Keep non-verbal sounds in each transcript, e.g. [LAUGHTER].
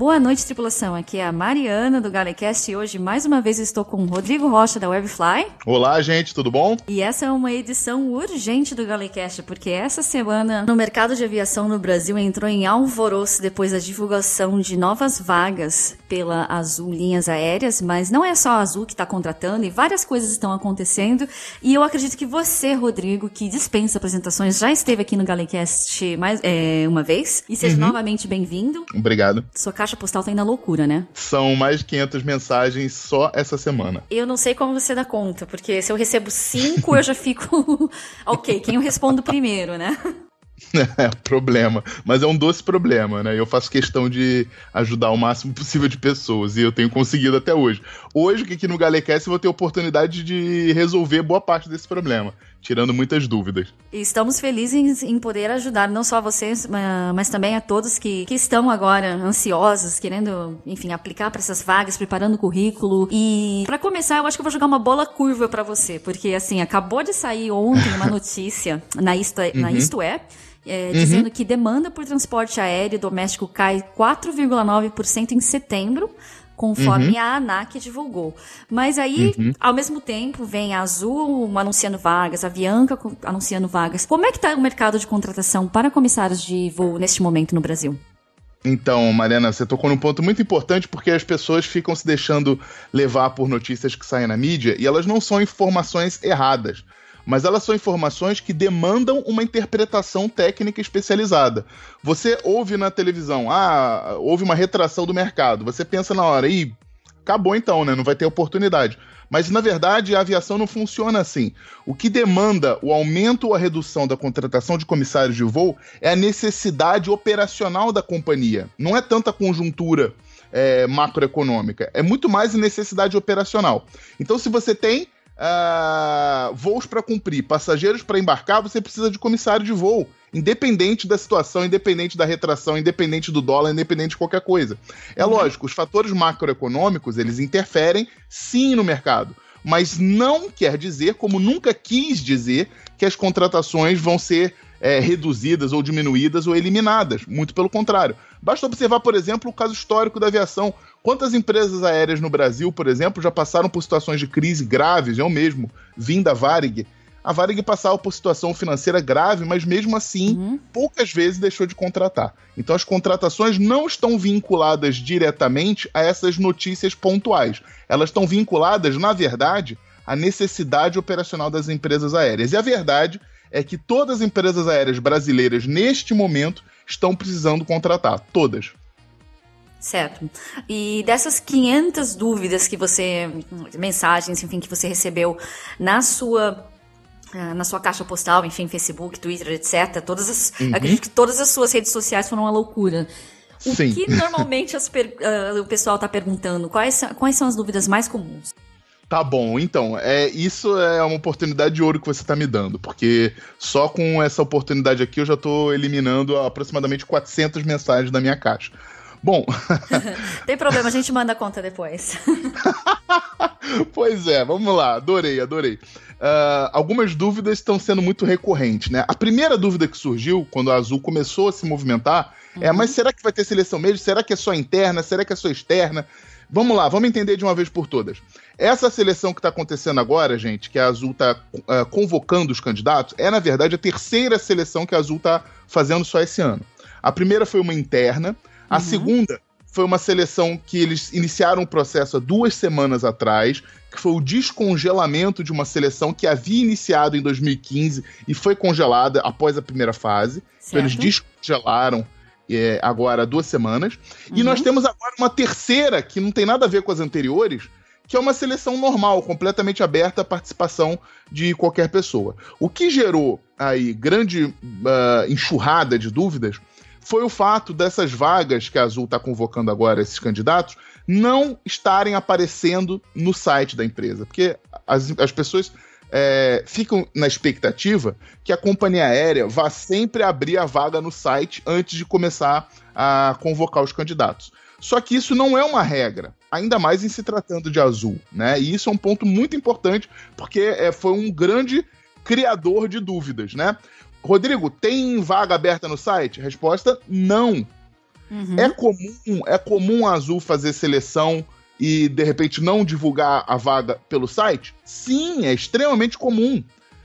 Boa noite, tripulação. Aqui é a Mariana do Galecast e hoje mais uma vez estou com o Rodrigo Rocha da Webfly. Olá, gente, tudo bom? E essa é uma edição urgente do Galecast, porque essa semana no mercado de aviação no Brasil entrou em alvoroço depois da divulgação de novas vagas pela Azul Linhas Aéreas, mas não é só a Azul que está contratando e várias coisas estão acontecendo. E eu acredito que você, Rodrigo, que dispensa apresentações, já esteve aqui no Galecast mais é, uma vez e seja uhum. novamente bem-vindo. Obrigado. Sua caixa postal tá indo à loucura, né? São mais de 500 mensagens só essa semana. Eu não sei como você dá conta, porque se eu recebo cinco, eu já fico. [LAUGHS] ok, quem eu respondo primeiro, né? [LAUGHS] É, problema. Mas é um doce problema, né? Eu faço questão de ajudar o máximo possível de pessoas e eu tenho conseguido até hoje. Hoje, aqui no Galecast, eu vou ter oportunidade de resolver boa parte desse problema tirando muitas dúvidas. E estamos felizes em poder ajudar não só vocês, mas também a todos que, que estão agora ansiosos, querendo, enfim, aplicar para essas vagas, preparando o currículo. E para começar, eu acho que eu vou jogar uma bola curva para você, porque assim, acabou de sair ontem uma [LAUGHS] notícia na Isto, é, uhum. na Isto É, é, uhum. dizendo que demanda por transporte aéreo doméstico cai 4,9% em setembro, conforme uhum. a ANAC divulgou. Mas aí, uhum. ao mesmo tempo, vem a Azul anunciando vagas, a Bianca anunciando vagas. Como é que está o mercado de contratação para comissários de voo neste momento no Brasil? Então, Mariana, você tocou num ponto muito importante porque as pessoas ficam se deixando levar por notícias que saem na mídia e elas não são informações erradas mas elas são informações que demandam uma interpretação técnica especializada. Você ouve na televisão, ah, houve uma retração do mercado. Você pensa na hora, ih, acabou então, né? Não vai ter oportunidade. Mas, na verdade, a aviação não funciona assim. O que demanda o aumento ou a redução da contratação de comissários de voo é a necessidade operacional da companhia. Não é tanta conjuntura é, macroeconômica. É muito mais necessidade operacional. Então, se você tem uh, voos para cumprir, passageiros para embarcar, você precisa de comissário de voo. Independente da situação, independente da retração, independente do dólar, independente de qualquer coisa. É uhum. lógico, os fatores macroeconômicos, eles interferem sim no mercado mas não quer dizer, como nunca quis dizer, que as contratações vão ser é, reduzidas ou diminuídas ou eliminadas. Muito pelo contrário. Basta observar, por exemplo, o caso histórico da aviação. Quantas empresas aéreas no Brasil, por exemplo, já passaram por situações de crise graves? Eu mesmo vim da Varig. A Varig passava por situação financeira grave, mas mesmo assim, uhum. poucas vezes deixou de contratar. Então as contratações não estão vinculadas diretamente a essas notícias pontuais. Elas estão vinculadas, na verdade, à necessidade operacional das empresas aéreas. E a verdade é que todas as empresas aéreas brasileiras, neste momento, estão precisando contratar. Todas. Certo. E dessas 500 dúvidas que você, mensagens, enfim, que você recebeu na sua ah, na sua caixa postal, enfim, Facebook, Twitter, etc. Todas as, uhum. acredito que todas as suas redes sociais foram uma loucura. O Sim. que normalmente uh, o pessoal está perguntando? Quais, quais são as dúvidas mais comuns? Tá bom, então, é, isso é uma oportunidade de ouro que você está me dando, porque só com essa oportunidade aqui eu já estou eliminando aproximadamente 400 mensagens da minha caixa. Bom. [LAUGHS] Tem problema, a gente manda a conta depois. [LAUGHS] pois é, vamos lá, adorei, adorei. Uh, algumas dúvidas estão sendo muito recorrentes, né? A primeira dúvida que surgiu quando a Azul começou a se movimentar é, uhum. é: mas será que vai ter seleção mesmo? Será que é só interna? Será que é só externa? Vamos lá, vamos entender de uma vez por todas. Essa seleção que está acontecendo agora, gente, que a Azul está uh, ah, convocando os candidatos, é na verdade a terceira seleção que a Azul está fazendo só esse ano. A primeira foi uma interna, a uhum. segunda foi uma seleção que eles iniciaram o processo há duas semanas atrás, que foi o descongelamento de uma seleção que havia iniciado em 2015 e foi congelada após a primeira fase. Certo. Então eles descongelaram é, agora há duas semanas. Uhum. E nós temos agora uma terceira, que não tem nada a ver com as anteriores, que é uma seleção normal, completamente aberta à participação de qualquer pessoa. O que gerou aí grande uh, enxurrada de dúvidas foi o fato dessas vagas que a Azul está convocando agora, esses candidatos, não estarem aparecendo no site da empresa. Porque as, as pessoas é, ficam na expectativa que a companhia aérea vá sempre abrir a vaga no site antes de começar a convocar os candidatos. Só que isso não é uma regra, ainda mais em se tratando de azul, né? E isso é um ponto muito importante, porque é, foi um grande criador de dúvidas, né? Rodrigo, tem vaga aberta no site? Resposta: não. Uhum. É comum, é comum a Azul fazer seleção e de repente não divulgar a vaga pelo site? Sim, é extremamente comum.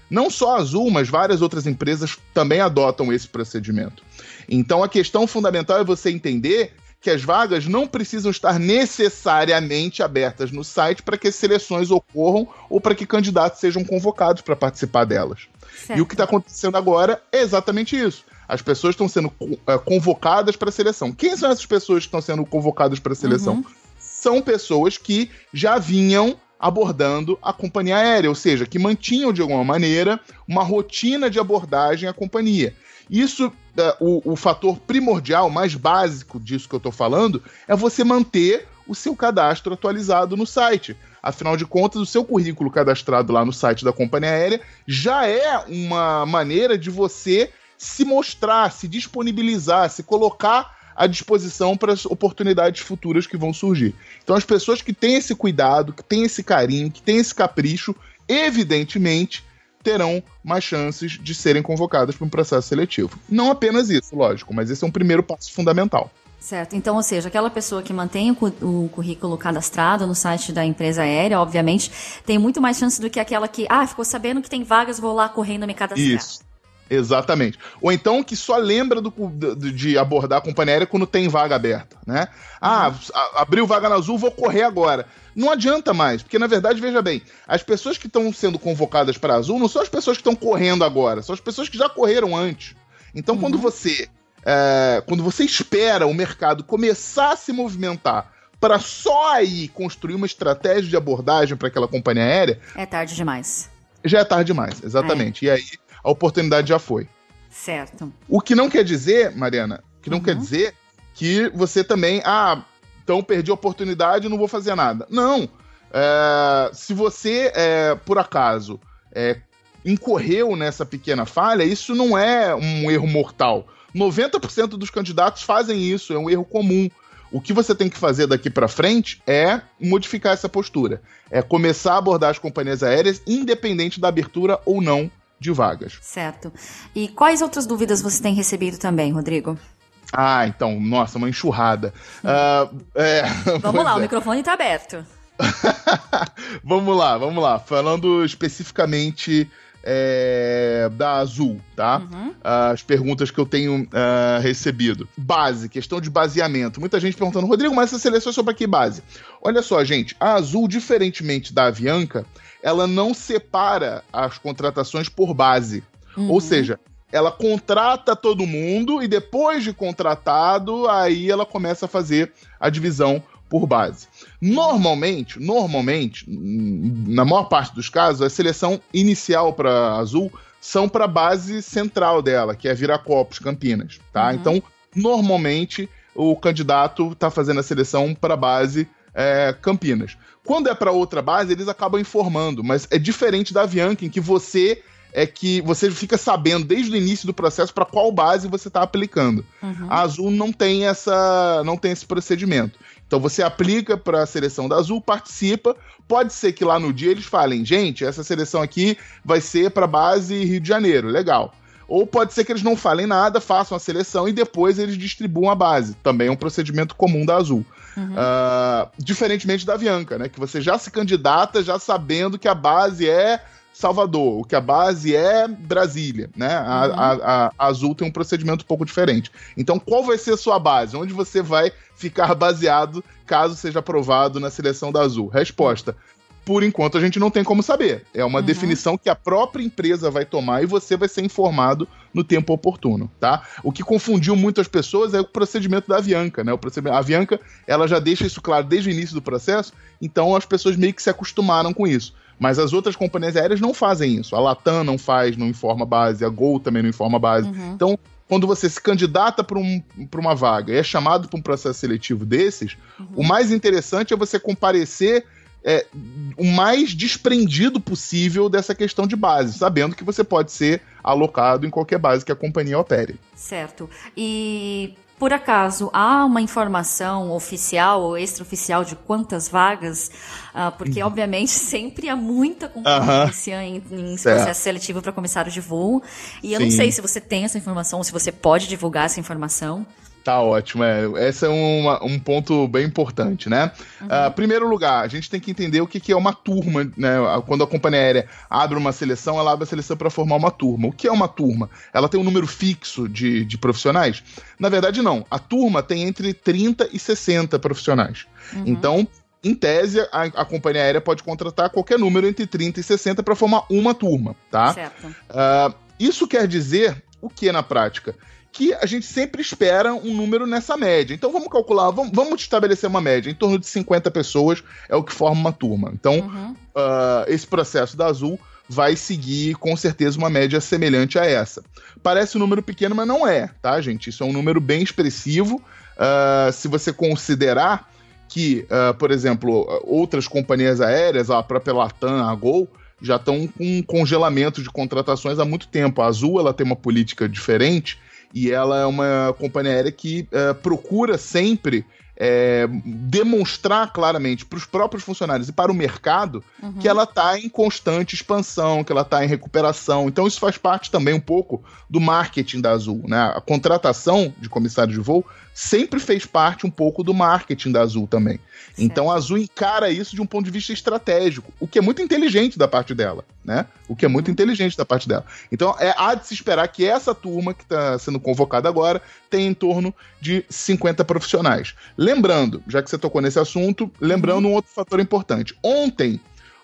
Não só a Azul, mas várias outras empresas também adotam esse procedimento. Então a questão fundamental é você entender que as vagas não precisam estar necessariamente abertas no site para que as seleções ocorram ou para que candidatos sejam convocados para participar delas. Certo. E o que está acontecendo agora é exatamente isso. As pessoas estão sendo uh, convocadas para a seleção. Quem são essas pessoas que estão sendo convocadas para a seleção? Uhum. São pessoas que já vinham abordando a companhia aérea, ou seja, que mantinham de alguma maneira uma rotina de abordagem à companhia. Isso, uh, o, o fator primordial, mais básico disso que eu estou falando, é você manter o seu cadastro atualizado no site. Afinal de contas, o seu currículo cadastrado lá no site da companhia aérea já é uma maneira de você se mostrar, se disponibilizar, se colocar à disposição para as oportunidades futuras que vão surgir. Então, as pessoas que têm esse cuidado, que têm esse carinho, que têm esse capricho, evidentemente terão mais chances de serem convocadas para um processo seletivo. Não apenas isso, lógico, mas esse é um primeiro passo fundamental. Certo. Então, ou seja, aquela pessoa que mantém o, o, currículo cadastrado no site da empresa aérea, obviamente, tem muito mais chance do que aquela que, ah, ficou sabendo que tem vagas, vou lá correndo me cadastrar. Isso. Exatamente. Ou então que só lembra do, de, de abordar a companhia aérea quando tem vaga aberta, né? Ah, abriu vaga na Azul, vou correr agora. Não adianta mais, porque na verdade, veja bem, as pessoas que estão sendo convocadas para Azul não são as pessoas que estão correndo agora, são as pessoas que já correram antes. Então, uhum. quando você é, quando você espera o mercado começar a se movimentar para só aí construir uma estratégia de abordagem para aquela companhia aérea, é tarde demais. Já é tarde demais, exatamente. É. E aí a oportunidade já foi. Certo. O que não quer dizer, Mariana, que não uhum. quer dizer que você também, ah, então perdi a oportunidade, não vou fazer nada. Não. É, se você, é, por acaso, é, incorreu nessa pequena falha, isso não é um erro mortal. 90% dos candidatos fazem isso, é um erro comum. O que você tem que fazer daqui para frente é modificar essa postura. É começar a abordar as companhias aéreas, independente da abertura ou não de vagas. Certo. E quais outras dúvidas você tem recebido também, Rodrigo? Ah, então, nossa, uma enxurrada. Uh, é, [LAUGHS] vamos lá, é. o microfone está aberto. [LAUGHS] vamos lá, vamos lá. Falando especificamente é, da Azul, tá? Uhum. As perguntas que eu tenho uh, recebido. Base, questão de baseamento. Muita gente perguntando, Rodrigo, mas essa seleção é sobre que base? Olha só, gente, a Azul, diferentemente da Avianca, ela não separa as contratações por base. Uhum. Ou seja, ela contrata todo mundo e depois de contratado, aí ela começa a fazer a divisão por base. Normalmente, normalmente, na maior parte dos casos, a seleção inicial para Azul são para a base central dela, que é Viracopos, Campinas, tá? Uhum. Então, normalmente o candidato está fazendo a seleção para a base é, Campinas. Quando é para outra base, eles acabam informando, mas é diferente da Avianca, em que você é que você fica sabendo desde o início do processo para qual base você está aplicando. Uhum. A Azul não tem essa, não tem esse procedimento. Então você aplica para a seleção da Azul, participa. Pode ser que lá no dia eles falem, gente, essa seleção aqui vai ser para base Rio de Janeiro, legal. Ou pode ser que eles não falem nada, façam a seleção e depois eles distribuam a base. Também é um procedimento comum da Azul. Uhum. Uh, diferentemente da Avianca, né? Que você já se candidata já sabendo que a base é Salvador, o que a base é Brasília, né? A, uhum. a, a, a, Azul tem um procedimento um pouco diferente. Então, qual vai ser a sua base? Onde você vai ficar [LAUGHS] baseado caso seja aprovado na seleção da Azul? Resposta: por enquanto a gente não tem como saber. É uma uhum. definição que a própria empresa vai tomar e você vai ser informado no tempo oportuno, tá? O que confundiu muitas pessoas é o procedimento da Avianca, né? O procedimento, a Avianca, ela já deixa isso claro desde o início do processo, então as pessoas meio que se acostumaram com isso. Mas as outras companhias aéreas não fazem isso. A Latam não faz, não informa base, a Gol também não informa base. Uhum. Então, quando você se candidata para um, uma vaga e é chamado para um processo seletivo desses, uhum. o mais interessante é você comparecer é, o mais desprendido possível dessa questão de base, sabendo que você pode ser alocado em qualquer base que a companhia opere. Certo. E por acaso há uma informação oficial ou extraoficial de quantas vagas? Uh, porque, uhum. obviamente, [LAUGHS] sempre há muita concorrência em, em processo seletivo para comissário de voo. E eu Sim. não sei se você tem essa informação ou se você pode divulgar essa informação. Tá ótimo, é. Esse é um, um ponto bem importante, né? Uhum. Uh, primeiro lugar, a gente tem que entender o que, que é uma turma, né? Quando a companhia aérea abre uma seleção, ela abre a seleção para formar uma turma. O que é uma turma? Ela tem um número fixo de, de profissionais? Na verdade, não. A turma tem entre 30 e 60 profissionais. Uhum. Então, em tese, a, a, companhia aérea pode contratar qualquer número entre 30 e 60 para formar uma turma, tá? Certo. Uh, isso quer dizer o que na prática? Que a gente sempre espera um número nessa média. Então vamos calcular, vamos, vamos estabelecer uma média. Em torno de 50 pessoas é o que forma uma turma. Então, uhum. uh, esse processo da Azul vai seguir com certeza uma média semelhante a essa. Parece um número pequeno, mas não é, tá, gente? Isso é um número bem expressivo. Uh, se você considerar que, uh, por exemplo, outras companhias aéreas, a própria Latam, a Gol, já estão com congelamento de contratações há muito tempo. A Azul ela tem uma política diferente e ela é uma companhia aérea que uh, procura sempre é, demonstrar claramente para os próprios funcionários e para o mercado uhum. que ela está em constante expansão, que ela está em recuperação. Então isso faz parte também um pouco do marketing da Azul. Né? A contratação de comissário de voo sempre fez parte um pouco do marketing da Azul também. Certo. Então a Azul encara isso de um ponto de vista estratégico, o que é muito inteligente da parte dela, né? O que é muito uhum. inteligente da parte dela. Então é há de se esperar que essa turma que está sendo convocada agora tenha em torno de 50 profissionais. Lembrando, já que você tocou nesse assunto, lembrando uhum. um outro fator importante. Ontem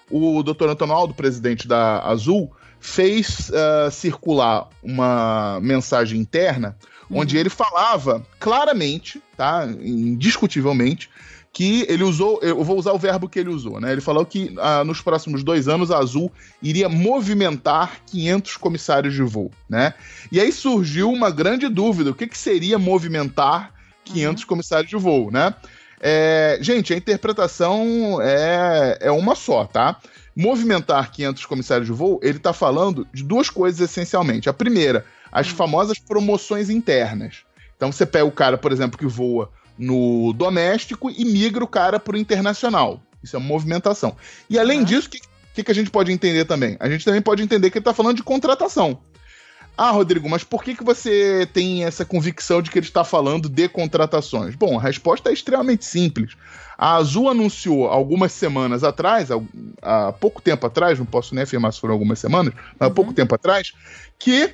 o Dr. Antônio Aldo, presidente da Azul, fez uh, circular uma mensagem interna onde uhum. ele falava claramente, tá, indiscutivelmente, que ele usou, eu vou usar o verbo que ele usou, né? Ele falou que ah, nos próximos dois anos a Azul iria movimentar 500 comissários de voo, né? E aí surgiu uma grande dúvida: o que, que seria movimentar 500 uhum. comissários de voo, né? É, gente, a interpretação é, é uma só, tá? Movimentar 500 comissários de voo, ele está falando de duas coisas essencialmente. A primeira, as hum. famosas promoções internas. Então você pega o cara, por exemplo, que voa no doméstico e migra o cara para o internacional. Isso é uma movimentação. E além uhum. disso, o que, que, que, a gente pode entender também? A gente também pode entender que ele está falando de contratação. Ah, Rodrigo, mas por que, que você tem essa convicção de que ele está falando de contratações? Bom, a resposta é extremamente simples. A Azul anunciou algumas semanas atrás, há pouco tempo atrás, não posso nem afirmar se foram algumas semanas, mas há pouco uhum. tempo atrás, que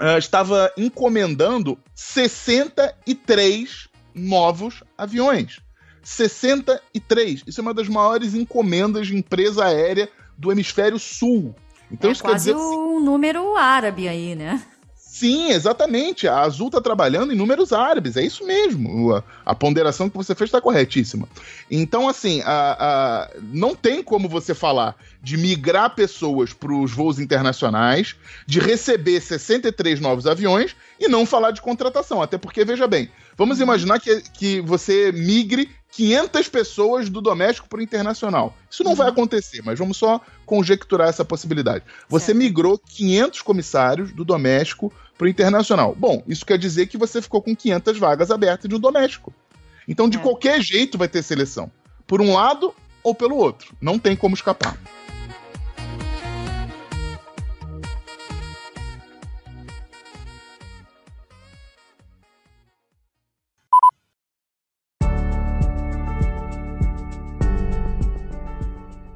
uh, estava encomendando 63 novos aviões. 63. Isso é uma das maiores encomendas de empresa aérea do hemisfério sul. Então é isso quase quer dizer um número árabe aí, né? Sim, exatamente. A Azul está trabalhando em números árabes, é isso mesmo. A, a ponderação que você fez está corretíssima. Então, assim, a, a, não tem como você falar de migrar pessoas para os voos internacionais, de receber 63 novos aviões e não falar de contratação. Até porque, veja bem, vamos imaginar que, que você migre 500 pessoas do doméstico para o internacional. Isso não uhum. vai acontecer, mas vamos só conjecturar essa possibilidade. Você certo. migrou 500 comissários do doméstico para o internacional. Bom, isso quer dizer que você ficou com 500 vagas abertas de um doméstico. Então, de é. qualquer jeito, vai ter seleção. Por um lado ou pelo outro. Não tem como escapar.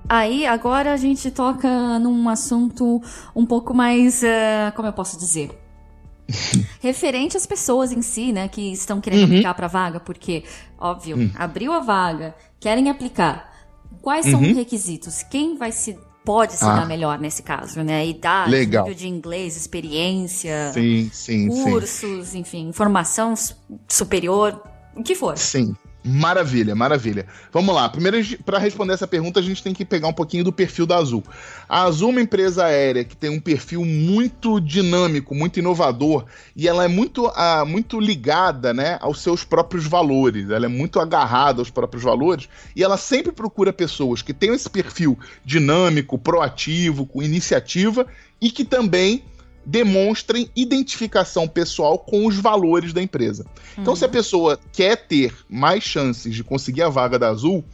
Aí, agora a gente toca num assunto um pouco mais. Uh, como eu posso dizer? [LAUGHS] Referente às pessoas em si, né, que estão querendo uhum. aplicar para vaga, porque, óbvio, uhum. abriu a vaga, querem aplicar. Quais são uhum. os requisitos? Quem vai se pode se ah. dar melhor nesse caso, né? Idade, Legal. nível de inglês, experiência, sim, sim, cursos, sim. enfim, formação superior, o que for. Sim. Maravilha, maravilha. Vamos lá. Primeiro, para responder essa pergunta, a gente tem que pegar um pouquinho do perfil da Azul. A Azul é uma empresa aérea que tem um perfil muito dinâmico, muito inovador, e ela é muito, uh, muito ligada né, aos seus próprios valores. Ela é muito agarrada aos próprios valores, e ela sempre procura pessoas que tenham esse perfil dinâmico, proativo, com iniciativa, e que também demonstrem identificação pessoal com os valores da empresa. Uhum. Então, se a uhum. pessoa quer ter mais chances de conseguir a vaga da Azul,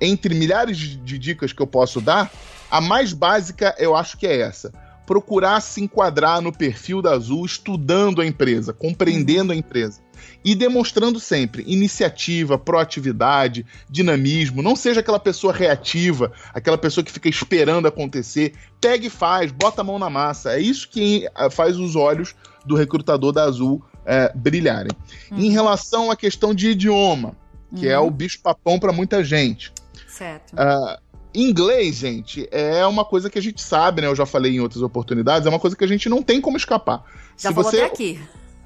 entre milhares de dicas que eu posso dar, a mais básica eu acho que é essa. procurar se enquadrar no perfil da Azul, estudando a empresa, compreendendo a empresa e demonstrando sempre iniciativa, proatividade, dinamismo. Não seja aquela pessoa reativa, aquela pessoa que fica esperando acontecer. Pegue e faz, bota a mão na massa. É isso que eh, faz os olhos do recrutador da Azul é, brilharem. Uhum. Em relação à questão de idioma, que é uhum. é o bicho-papão para muita gente. Certo. Uh, inglês, gente, é uma coisa que a gente sabe, né? Eu já falei em outras oportunidades, é uma coisa que a gente não tem como escapar. Já Se falou você... até aqui.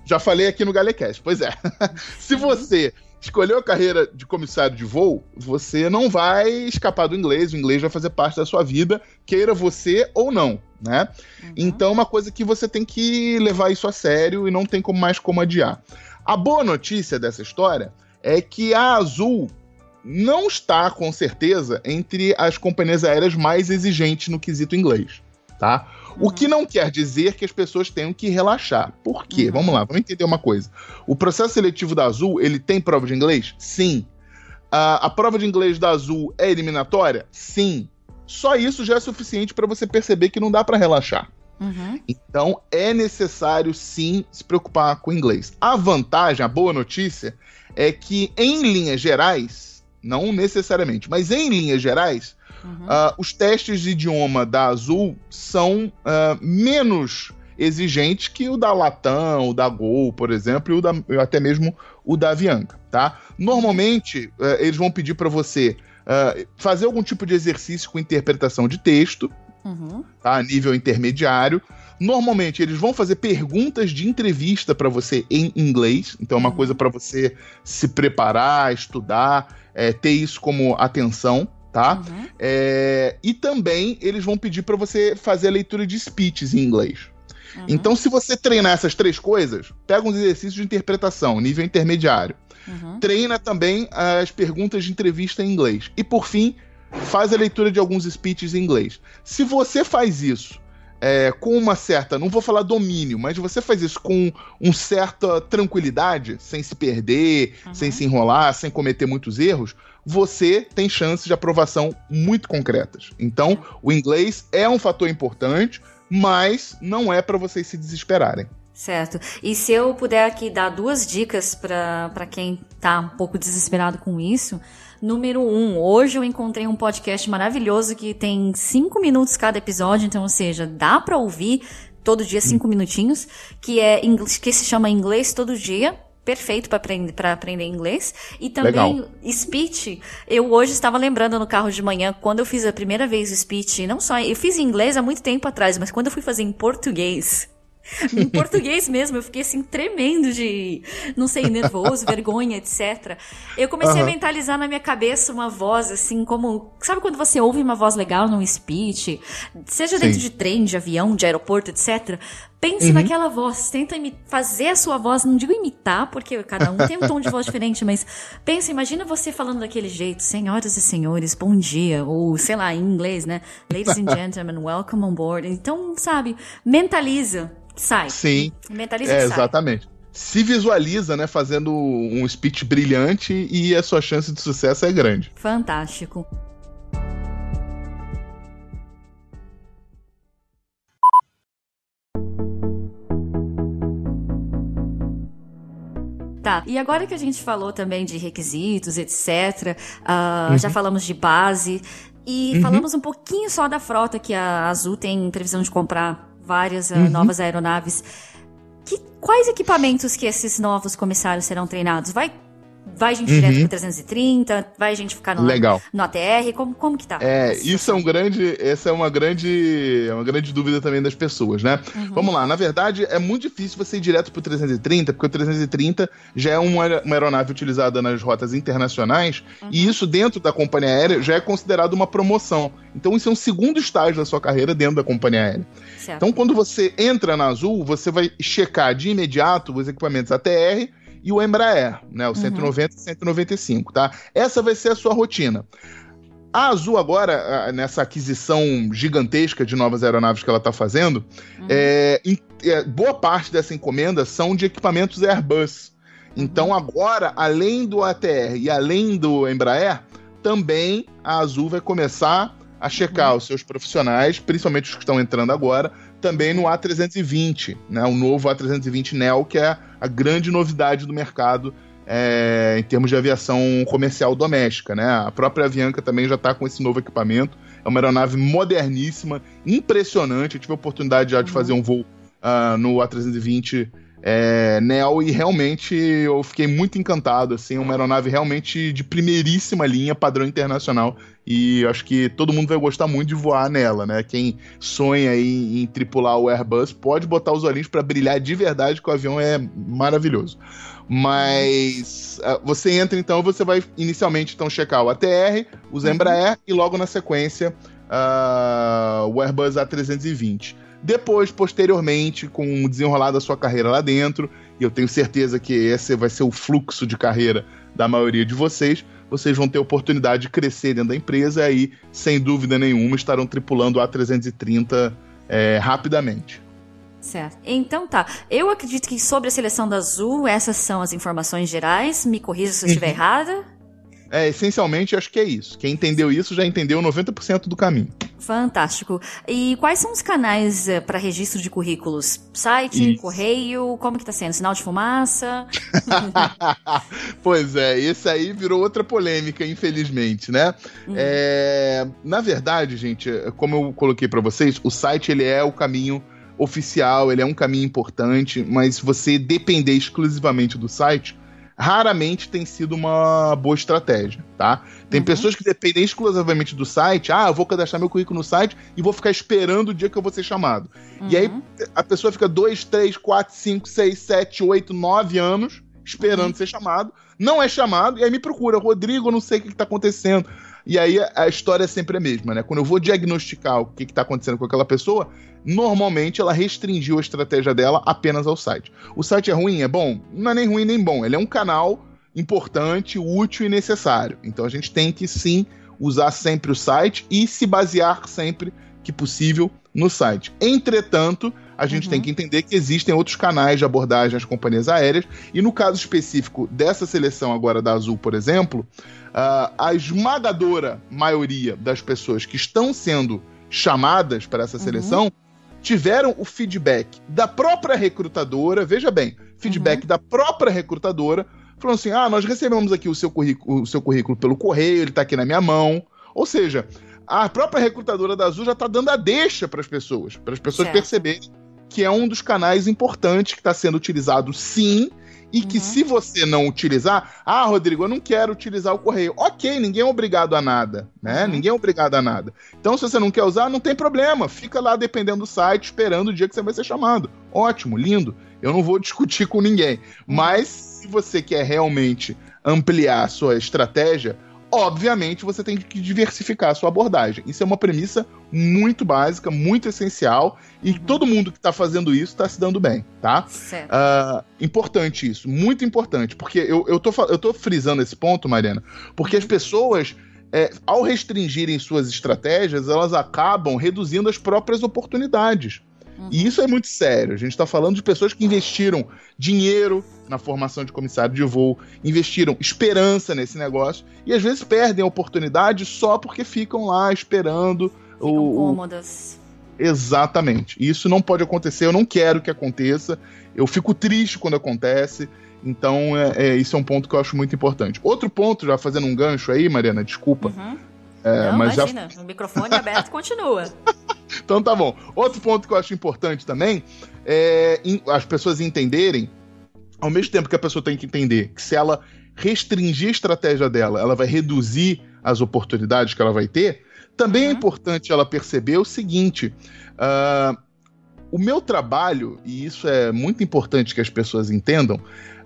Já falei aqui no Galecast, pois é. [LAUGHS] Se você escolheu a carreira de comissário de voo, você não vai escapar do inglês, o inglês vai fazer parte da sua vida, queira você ou não, né? Uhum. Então, é uma coisa que você tem que levar isso a sério e não tem como mais como adiar. A boa notícia dessa história é que a Azul não está, com certeza, entre as companhias aéreas mais exigentes no quesito inglês, tá? O que não quer dizer que as pessoas tenham que relaxar. Por quê? Uhum. Vamos lá, vamos entender uma coisa. O processo seletivo da Azul, ele tem prova de inglês? Sim. a prova de inglês da Azul é eliminatória? Sim. Só isso já é suficiente para você perceber que não dá para relaxar. Uhum. Então é necessário sim se preocupar com o inglês. A vantagem, a boa notícia, é que em linhas gerais, não necessariamente, mas em linhas gerais, Uhum. Uh, os testes de idioma da Azul são uh, menos exigentes que o da Latam, o da Gol, por exemplo, e o da, até mesmo o da Avianca, tá? Normalmente, uh, eles vão pedir para você fazer algum tipo de exercício com interpretação de texto, uhum. tá? A nível intermediário. Normalmente eles vão fazer perguntas de entrevista para você em inglês, então é uma uhum. coisa para você se preparar, estudar, é, ter isso como atenção, tá? Uhum. É, e também eles vão pedir para você fazer a leitura de speeches em inglês. Uhum. Então, se você treinar essas três coisas, pega uns exercícios de interpretação, nível intermediário. Uhum. Treina também as perguntas de entrevista em inglês. E, por fim, faz a leitura de alguns speeches em inglês. Se você faz isso é, com uma certa, não vou falar domínio, mas você faz isso com uma certa tranquilidade, sem se perder, uhum. sem se enrolar, sem cometer muitos erros, você tem chances de aprovação muito concretas. Então, o inglês é um fator importante, mas não é para vocês se desesperarem. Certo. E se eu puder aqui dar duas dicas para quem está um pouco desesperado com isso. Número um, hoje eu encontrei um podcast maravilhoso que tem cinco minutos cada episódio, então, ou seja, dá para ouvir todo dia cinco minutinhos, que é que se chama Inglês Todo Dia perfeito para aprender, aprender inglês. E também Legal. speech. Eu hoje estava lembrando no carro de manhã, quando eu fiz a primeira vez o speech, não só. Eu fiz em inglês há muito tempo atrás, mas quando eu fui fazer em português. [LAUGHS] em português mesmo, eu fiquei assim tremendo de, não sei, nervoso, vergonha, etc. Eu comecei uhum. a mentalizar na minha cabeça uma voz assim, como, sabe quando você ouve uma voz legal num speech, seja Sim. dentro de trem, de avião, de aeroporto, etc. Pense uhum. naquela voz, tenta fazer a sua voz, não digo imitar, porque cada um tem um tom de voz diferente, mas pensa, imagina você falando daquele jeito, senhoras e senhores, bom dia, ou sei lá, em inglês, né? Ladies and gentlemen, welcome on board. Então, sabe, mentaliza, sai. Sim. Mentaliza é, Exatamente. Se visualiza, né, fazendo um speech brilhante e a sua chance de sucesso é grande. Fantástico. Tá, e agora que a gente falou também de requisitos, etc., uh, uhum. já falamos de base, e uhum. falamos um pouquinho só da frota que a Azul tem previsão de comprar várias uh, uhum. novas aeronaves. Que, quais equipamentos que esses novos comissários serão treinados? Vai Vai gente direto uhum. pro 330? Vai gente ficar no, Legal. no ATR? Como, como que tá? É, isso é um grande. Essa é uma grande. É uma grande dúvida também das pessoas, né? Uhum. Vamos lá, na verdade, é muito difícil você ir direto pro 330, porque o 330 já é uma, uma aeronave utilizada nas rotas internacionais, uhum. e isso dentro da companhia aérea já é considerado uma promoção. Então, isso é um segundo estágio da sua carreira dentro da companhia aérea. Certo. Então, quando você entra na Azul, você vai checar de imediato os equipamentos ATR e o Embraer, né? O 190 e 195, tá? Essa vai ser a sua rotina. A Azul agora, nessa aquisição gigantesca de novas aeronaves que ela está fazendo, uhum. é, é, boa parte dessa encomenda são de equipamentos Airbus. Então uhum. agora, além do ATR e além do Embraer, também a Azul vai começar a checar uhum. os seus profissionais, principalmente os que estão entrando agora, também no A320, né? O novo A320 Neo, que é a grande novidade do mercado é, em termos de aviação comercial doméstica, né? A própria Avianca também já está com esse novo equipamento. É uma aeronave moderníssima, impressionante. Eu tive a oportunidade já de uhum. fazer um voo uh, no A320 é, Neo e realmente eu fiquei muito encantado, assim, uma aeronave realmente de primeiríssima linha, padrão internacional, e acho que todo mundo vai gostar muito de voar nela, né? Quem sonha em, em tripular o Airbus pode botar os olhinhos para brilhar de verdade, que o avião é maravilhoso. Mas uh, você entra então, você vai inicialmente então checar o ATR, os uhum. Embraer e logo na sequência uh, o Airbus A320. Depois, posteriormente, com o desenrolar da sua carreira lá dentro, e eu tenho certeza que esse vai ser o fluxo de carreira da maioria de vocês, vocês vão ter oportunidade de crescer dentro da empresa e aí, sem dúvida nenhuma, estarão tripulando a 330 é, rapidamente. Certo. Então tá. Eu acredito que sobre a seleção da Azul, essas são as informações gerais. Me corrija se eu estiver uhum. errada. É, essencialmente, acho que é isso. Quem entendeu isso já entendeu 90% do caminho. Fantástico. E quais são os canais uh, para registro de currículos? Site, isso. correio, como que tá sendo? Sinal de fumaça? [LAUGHS] pois é, esse aí virou outra polêmica, infelizmente, né? Uhum. É, na verdade, gente, como eu coloquei para vocês, o site ele é o caminho oficial, ele é um caminho importante, mas você depender exclusivamente do site raramente tem sido uma boa estratégia, tá? Tem uhum. pessoas que dependem exclusivamente do site. Ah, eu vou cadastrar meu currículo no site e vou ficar esperando o dia que eu vou ser chamado. Uhum. E aí uhum. a pessoa fica dois, três, quatro, cinco, seis, sete, oito, nove anos esperando uhum. ser chamado, não é chamado, e aí me procura, Rodrigo, eu não sei o que está acontecendo. E aí a história é sempre a mesma, né? Quando eu vou diagnosticar o que está acontecendo com aquela pessoa, normalmente ela restringiu a estratégia dela apenas ao site. O site é ruim? É bom? Não é nem ruim nem bom. Ele é um canal importante, útil e necessário. Então a gente tem que sim usar sempre o site e se basear sempre que possível no site. Entretanto, a gente uhum. tem que entender que existem outros canais de abordagem às companhias aéreas, e no caso específico dessa seleção agora da Azul, por exemplo, uh, a esmagadora maioria das pessoas que estão sendo chamadas para essa uhum. seleção uhum. tiveram o feedback da própria recrutadora, veja bem, feedback uhum. da própria recrutadora, falando assim: ah, nós recebemos aqui o seu currículo, o seu currículo pelo correio, ele está aqui na minha mão. Ou seja, a própria recrutadora da Azul já está dando a deixa para as pessoas, para as pessoas certo. perceberem que é um dos canais importantes que está sendo utilizado sim. E uhum. que se você não utilizar, ah, Rodrigo, eu não quero utilizar o correio. Ok, ninguém é obrigado a nada, né? Uhum. Ninguém é obrigado a nada. Então, se você não quer usar, não tem problema. Fica lá dependendo do site, esperando o dia que você vai ser chamado. Ótimo, lindo. Eu não vou [LAUGHS] discutir com ninguém. Mas se você quer realmente ampliar a sua estratégia, obviamente você tem que diversificar a sua abordagem. Isso é uma premissa muito básica, muito essencial, e uhum. todo mundo que está fazendo isso está se dando bem, tá? Certo. Uh, importante isso, muito importante, porque eu, eu, tô, eu tô frisando esse ponto, Mariana, porque as pessoas. É, ao restringirem suas estratégias, elas acabam reduzindo as próprias oportunidades. Uhum. E isso é muito sério. A gente está falando de pessoas que investiram dinheiro na formação de comissário de voo, investiram esperança nesse negócio e às vezes perdem a oportunidade só porque ficam lá esperando. Ficam o, cômodas. Exatamente. Isso não pode acontecer, eu não quero que aconteça. Eu fico triste quando acontece. Então, é, é, isso é um ponto que eu acho muito importante. Outro ponto, já fazendo um gancho aí, Mariana, desculpa. Uhum. É, não, mas imagina, já... o microfone aberto continua. [LAUGHS] então tá bom. Outro ponto que eu acho importante também é as pessoas entenderem, ao mesmo tempo que a pessoa tem que entender que se ela restringir a estratégia dela, ela vai reduzir as oportunidades que ela vai ter, também é uhum. é importante ela perceber o seguinte: uh, o meu trabalho, e isso é muito importante que as pessoas entendam,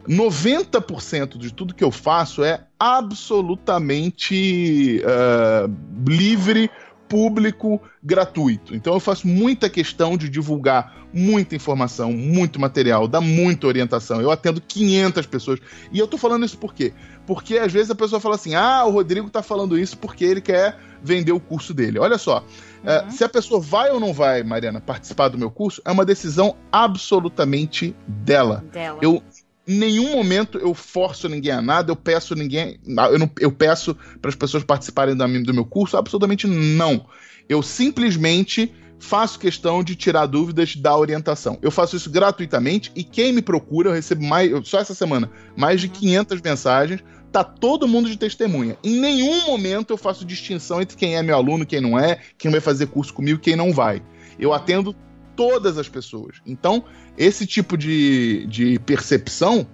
90% de tudo que eu faço é absolutamente uh, livre, público, gratuito. Então eu faço muita questão de divulgar muita informação, muito material, dar muita orientação. Eu atendo 500 pessoas. E eu tô falando isso por quê? Porque às vezes a pessoa fala assim: ah, o Rodrigo tá falando isso porque ele quer vender o curso dele. Olha só. É, uhum. se a pessoa vai ou não vai, Mariana, participar do meu curso, é uma decisão absolutamente dela. dela. Eu, nenhum momento eu forço ninguém a nada, eu peço ninguém. Eu, não, eu peço para as pessoas participarem do, do meu curso, absolutamente não. Eu simplesmente faço questão de tirar dúvidas da orientação. Eu faço isso gratuitamente e quem me procura, eu recebo mais, só essa semana, mais de 500 mensagens. Tá todo mundo de testemunha. Em nenhum momento eu faço distinção entre quem é meu aluno, quem não é, quem vai fazer curso comigo, quem não vai. Eu atendo todas as pessoas. Então, esse tipo de, de percepção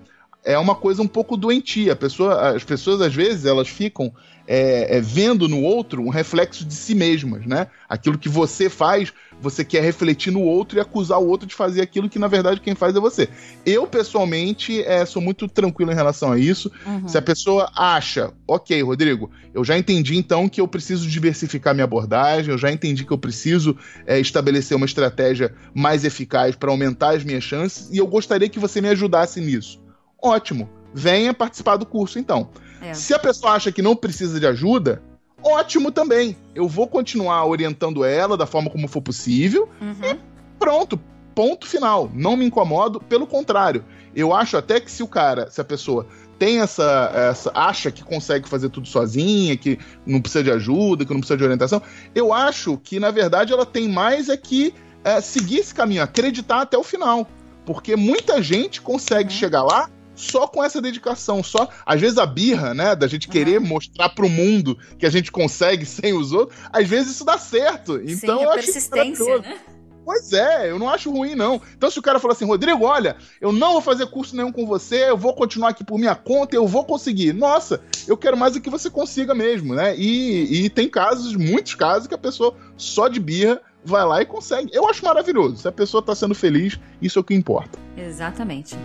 é uma coisa um pouco doentia. Pessoa, as pessoas, às vezes, elas ficam é, é, vendo no outro um reflexo de si mesmas, né? Aquilo que você faz, você quer refletir no outro e acusar o outro de fazer aquilo que, na verdade, quem faz é você. Eu, pessoalmente, é, sou muito tranquilo em relação a isso. Uhum. Se a pessoa acha, ok, Rodrigo, eu já entendi então que eu preciso diversificar minha abordagem, eu já entendi que eu preciso é, estabelecer uma estratégia mais eficaz para aumentar as minhas chances e eu gostaria que você me ajudasse nisso ótimo. Venha participar do curso, então. É. Se a pessoa acha que não precisa de ajuda, ótimo também. Eu vou continuar orientando ela da forma como for possível uhum. e pronto. Ponto final. Não me incomodo, pelo contrário. Eu acho até que se o cara, se a pessoa tem essa, essa acha que consegue fazer tudo sozinha, que não precisa de ajuda, que não precisa de orientação, eu acho que na verdade ela tem mais é que é, seguir esse caminho, acreditar até o final, porque muita gente consegue uhum. chegar lá só com essa dedicação, só às vezes a birra, né, da gente querer uhum. mostrar pro mundo que a gente consegue sem os outros, às vezes isso dá certo. Então Sim, eu acho persistência, né? Pois é, eu não acho ruim, não. Então, se o cara falar assim, Rodrigo, olha, eu não vou fazer curso nenhum com você, eu vou continuar aqui por minha conta, eu vou conseguir. Nossa, eu quero mais é que você consiga mesmo, né? E, e tem casos, muitos casos, que a pessoa só de birra vai lá e consegue. Eu acho maravilhoso. Se a pessoa tá sendo feliz, isso é o que importa. Exatamente.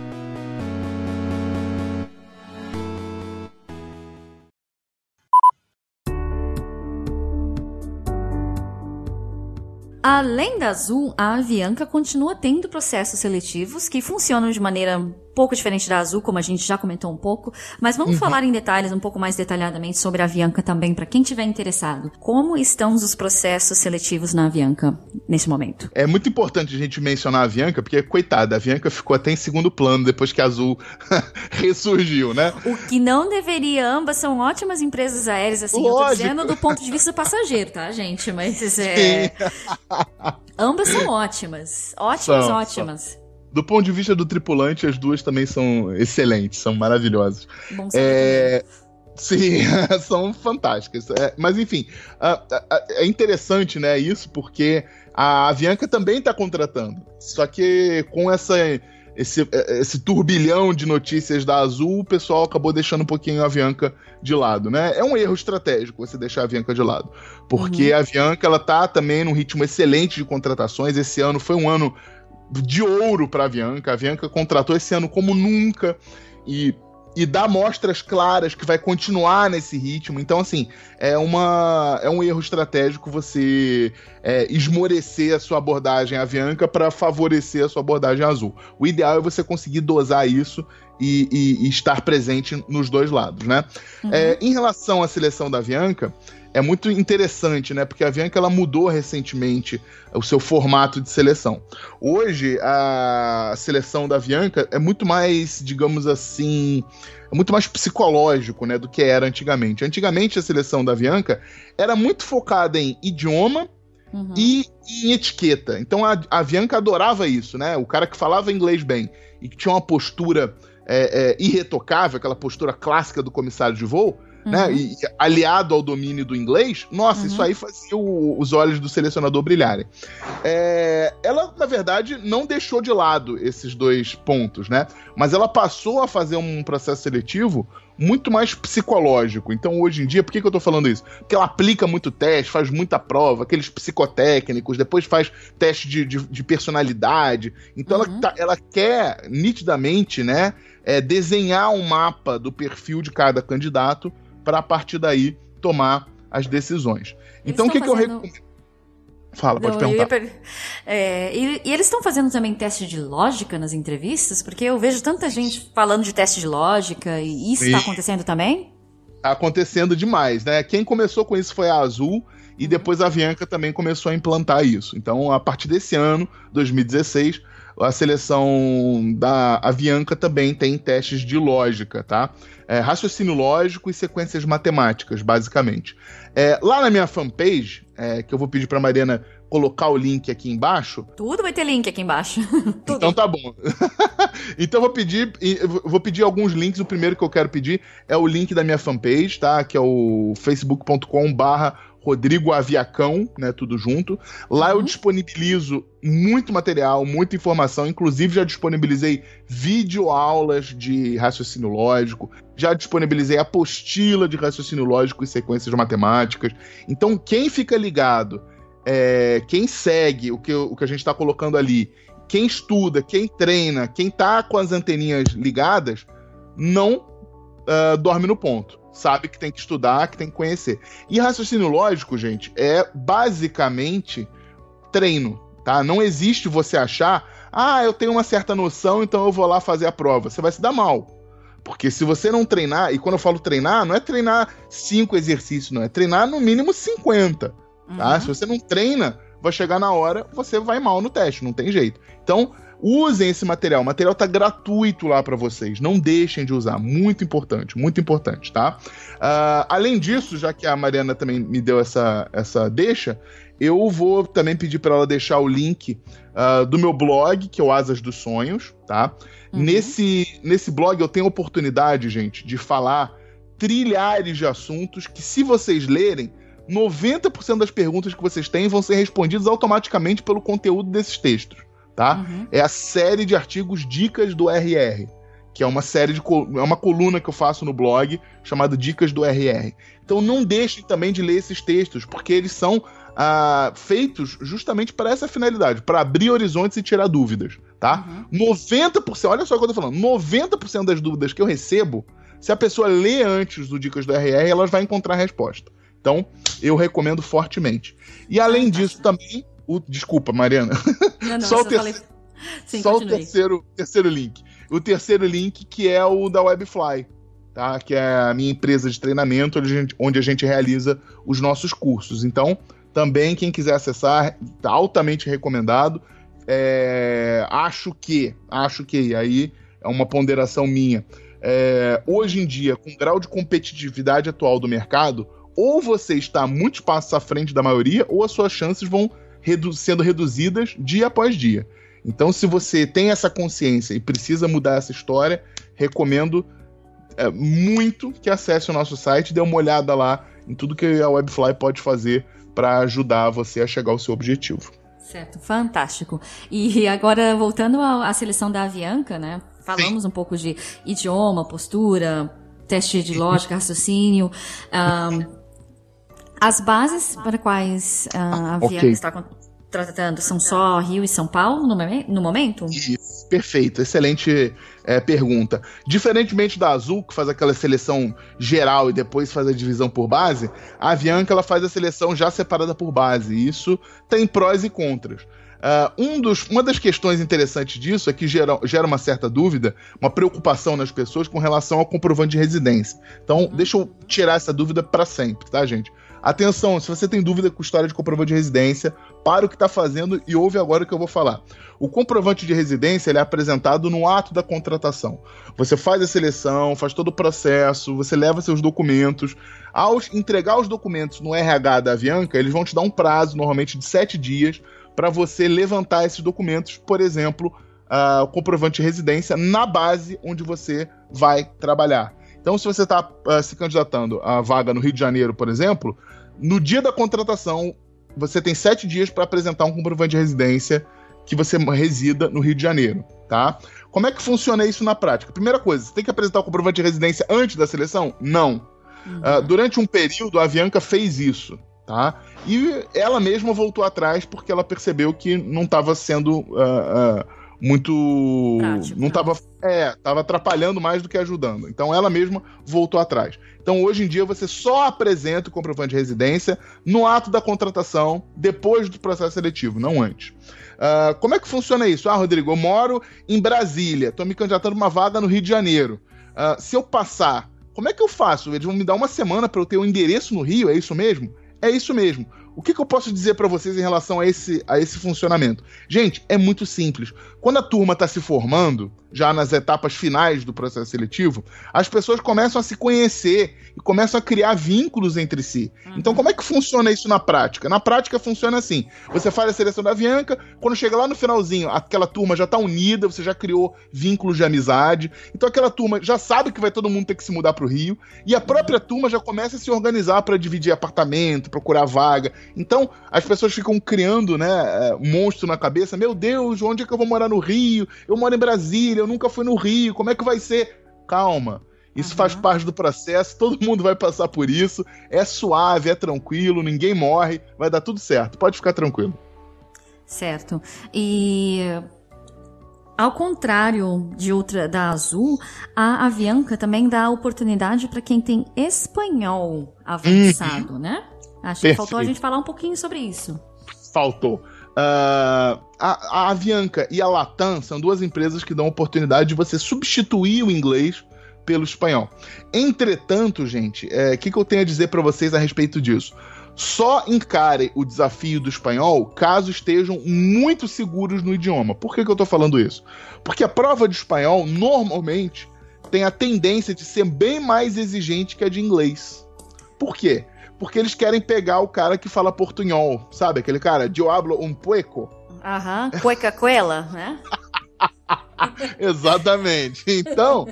Além da Azul, a Avianca continua tendo processos seletivos que funcionam de maneira pouco diferente da Azul, como a gente já comentou um pouco, mas vamos uhum. falar em detalhes, um pouco mais detalhadamente sobre a Avianca também, para quem tiver interessado. Como estão os processos seletivos na Avianca nesse momento? É muito importante a gente mencionar a Avianca, porque, coitada, a Avianca ficou até em segundo plano depois que a Azul [LAUGHS] ressurgiu, né? O que não deveria, ambas são ótimas empresas aéreas, assim, Lógico. eu tô dizendo do ponto de vista do passageiro, tá, gente? Mas é... [LAUGHS] ambas são ótimas. Ótimas, são, ótimas. São. Do ponto de vista do tripulante, as duas também são excelentes, são maravilhosas. Bom é... Sim, [LAUGHS] são fantásticas. É, mas enfim, é interessante, né, isso, porque a Avianca também está contratando. Só que com essa, esse, esse turbilhão de notícias da Azul, o pessoal acabou deixando um pouquinho a Avianca de lado, né? É um erro estratégico você deixar a Avianca de lado. Porque uhum. a Avianca, ela tá também num ritmo excelente de contratações. Esse ano foi um ano de ouro para a Avianca. A Avianca contratou esse ano como nunca e, e dá mostras claras que vai continuar nesse ritmo. Então, assim, é, uma, é um erro estratégico você é, esmorecer a sua abordagem Avianca para favorecer a sua abordagem azul. O ideal é você conseguir dosar isso e, e, e estar presente nos dois lados, né? Uhum. É, em relação à seleção da Avianca, é muito interessante, né? Porque a Avianca ela mudou recentemente o seu formato de seleção. Hoje a seleção da Avianca é muito mais, digamos assim, é muito mais psicológico, né, do que era antigamente. Antigamente a seleção da Avianca era muito focada em idioma uhum. e, e, em etiqueta. Então a, a Avianca adorava isso, né? O cara que falava inglês bem e que tinha uma postura é, é, irretocável, aquela postura clássica do comissário de voo né? Uhum. E aliado ao domínio do inglês, nossa, uhum. isso aí fazia o, os olhos do selecionador brilharem. É, ela, na verdade, não deixou de lado esses dois pontos, né? Mas ela passou a fazer um processo seletivo muito mais psicológico. Então, hoje em dia, por que, que eu tô falando isso? Porque ela aplica muito teste, faz muita prova, aqueles psicotécnicos, depois faz teste de, de, de personalidade. Então, uhum. ela, tá, ela quer nitidamente, né? É, desenhar um mapa do perfil de cada candidato para a partir daí tomar as decisões. Eles então o que, fazendo... que eu recomendo? Fala, pode Não, perguntar. Per... [LAUGHS] É, e, e, eles estão fazendo também teste de lógica nas entrevistas? Porque eu vejo tanta gente falando de teste de lógica e isso está acontecendo também? Tá acontecendo demais, né? Quem começou com isso foi a Azul e uhum. depois a Avianca também começou a implantar isso. Então, a partir desse ano, 2016, a seleção da Avianca também tem testes de lógica, tá? É, raciocínio lógico e sequências matemáticas, basicamente. É, lá na minha fanpage, é, que eu vou pedir para Mariana colocar o link aqui embaixo? Tudo vai ter link aqui embaixo. [LAUGHS] então tá bom. [LAUGHS] então vou pedir, vou pedir alguns links. O primeiro que eu quero pedir é o link da minha fanpage, tá? Que é o facebook.com/barra Rodrigo Aviacão, né? Tudo junto. Lá uhum. eu disponibilizo muito material, muita informação. Inclusive, já disponibilizei videoaulas de raciocínio lógico, já disponibilizei apostila de raciocínio lógico e sequências matemáticas. Então, quem fica ligado, é, quem segue o que, o que a gente está colocando ali, quem estuda, quem treina, quem tá com as anteninhas ligadas, não uh, dorme no ponto sabe que tem que estudar, que tem que conhecer. E raciocínio lógico, gente, é basicamente treino, tá? Não existe você achar, ah, eu tenho uma certa noção, então eu vou lá fazer a prova. Você vai se dar mal. Porque se você não treinar, e quando eu falo treinar, não é treinar cinco exercícios, não, é treinar no mínimo 50. Tá? Uhum. Se você não treina, vai chegar na hora, você vai mal no teste, não tem jeito. Então, Usem esse material. O material tá gratuito lá para vocês. Não deixem de usar. Muito importante, muito importante, tá? Uh, além disso, já que a Mariana também me deu essa, essa deixa, eu vou também pedir para ela deixar o link uh, do meu blog, que é o Asas dos Sonhos, tá? Uhum. Nesse, nesse blog eu tenho a oportunidade, gente, de falar trilhares de assuntos que, se vocês lerem, 90% das perguntas que vocês têm vão ser respondidas automaticamente pelo conteúdo desses textos tá? Uhum. É a série de artigos Dicas do RR, que é uma série de é uma coluna que eu faço no blog chamada Dicas do RR. Então não deixem também de ler esses textos, porque eles são ah, feitos justamente para essa finalidade, para abrir horizontes e tirar dúvidas, tá? Uhum. 90%, olha só o que eu tô falando, 90% das dúvidas que eu recebo, se a pessoa lê antes do Dicas do RR, ela vai encontrar a resposta. Então, eu recomendo fortemente. E além disso, também, o, desculpa, Mariana. Não, não, [LAUGHS] só o, falei... Sim, só o terceiro, terceiro link. O terceiro link que é o da Webfly, tá? Que é a minha empresa de treinamento onde a gente, onde a gente realiza os nossos cursos. Então, também quem quiser acessar, tá altamente recomendado. É, acho que, acho que aí é uma ponderação minha. É, hoje em dia, com o grau de competitividade atual do mercado, ou você está muitos passos à frente da maioria, ou as suas chances vão redu sendo reduzidas dia após dia. Então, se você tem essa consciência e precisa mudar essa história, recomendo é, muito que acesse o nosso site e dê uma olhada lá em tudo que a Webfly pode fazer para ajudar você a chegar ao seu objetivo. Certo, fantástico. E agora, voltando à seleção da Avianca, né? Falamos Sim. um pouco de idioma, postura, teste de lógica, raciocínio. Um, as bases para quais uh, a Avianca okay. está tratando são só Rio e São Paulo no, no momento? Isso, perfeito, excelente é, pergunta. Diferentemente da Azul, que faz aquela seleção geral e depois faz a divisão por base, a Avianca ela faz a seleção já separada por base. E isso tem prós e contras. Uh, um dos, uma das questões interessantes disso é que gera, gera uma certa dúvida, uma preocupação nas pessoas com relação ao comprovante de residência. Então, uhum. deixa eu tirar essa dúvida para sempre, tá, gente? Atenção, se você tem dúvida com história de comprovante de residência, para o que está fazendo e ouve agora o que eu vou falar. O comprovante de residência é apresentado no ato da contratação. Você faz a seleção, faz todo o processo, você leva seus documentos. Ao entregar os documentos no RH da Avianca, eles vão te dar um prazo, normalmente de sete dias, para você levantar esses documentos, por exemplo, uh, o comprovante de residência, na base onde você vai trabalhar. Então, se você está uh, ah, se candidatando à vaga no Rio de Janeiro, por exemplo, no dia da contratação, você tem sete dias para apresentar um comprovante de residência que você resida no Rio de Janeiro, tá? Como é que funciona isso na prática? Primeira coisa, você tem que apresentar o comprovante de residência antes da seleção? Não. Uhum. Uh, durante um período, a Avianca fez isso, tá? E ela mesma voltou atrás porque ela percebeu que não estava sendo uh, uh, muito. Prático, não estava. É, estava atrapalhando mais do que ajudando. Então ela mesma voltou atrás. Então hoje em dia você só apresenta o comprovante de residência no ato da contratação, depois do processo seletivo, não antes. Uh, como é que funciona isso? Ah, Rodrigo, eu moro em Brasília, estou me candidatando uma vaga no Rio de Janeiro. Uh, se eu passar, como é que eu faço? Eles vão me dar uma semana para eu ter um endereço no Rio, é isso mesmo? É isso mesmo. O que, que eu posso dizer para vocês em relação a esse, a esse funcionamento? Gente, é muito simples. Quando a turma está se formando, já nas etapas finais do processo seletivo, as pessoas começam a se conhecer e começam a criar vínculos entre si. Uhum. Então, como é que funciona isso na prática? Na prática, funciona assim: você faz a seleção da Avianca, quando chega lá no finalzinho, aquela turma já está unida, você já criou vínculos de amizade. Então, aquela turma já sabe que vai todo mundo ter que se mudar para o Rio, e a própria turma já começa a se organizar para dividir apartamento, procurar vaga. Então, as pessoas ficam criando né, um monstro na cabeça: meu Deus, onde é que eu vou morar no Rio? Eu moro em Brasília eu nunca fui no Rio, como é que vai ser? Calma. Isso uhum. faz parte do processo, todo mundo vai passar por isso. É suave, é tranquilo, ninguém morre, vai dar tudo certo. Pode ficar tranquilo. Certo. E ao contrário de outra da Azul, a Avianca também dá oportunidade para quem tem espanhol avançado, uhum. né? Acho Perfeito. que faltou a gente falar um pouquinho sobre isso. Faltou. Uh, a, a Avianca e a Latam são duas empresas que dão oportunidade de você substituir o inglês pelo espanhol. Entretanto, gente, o é, que, que eu tenho a dizer para vocês a respeito disso? Só encare o desafio do espanhol caso estejam muito seguros no idioma. Por que, que eu estou falando isso? Porque a prova de espanhol normalmente tem a tendência de ser bem mais exigente que a de inglês. Por quê? porque eles querem pegar o cara que fala portunhol, sabe? Aquele cara, Diablo un pueco. Aham, cueca cuela, né? [LAUGHS] Exatamente. Então,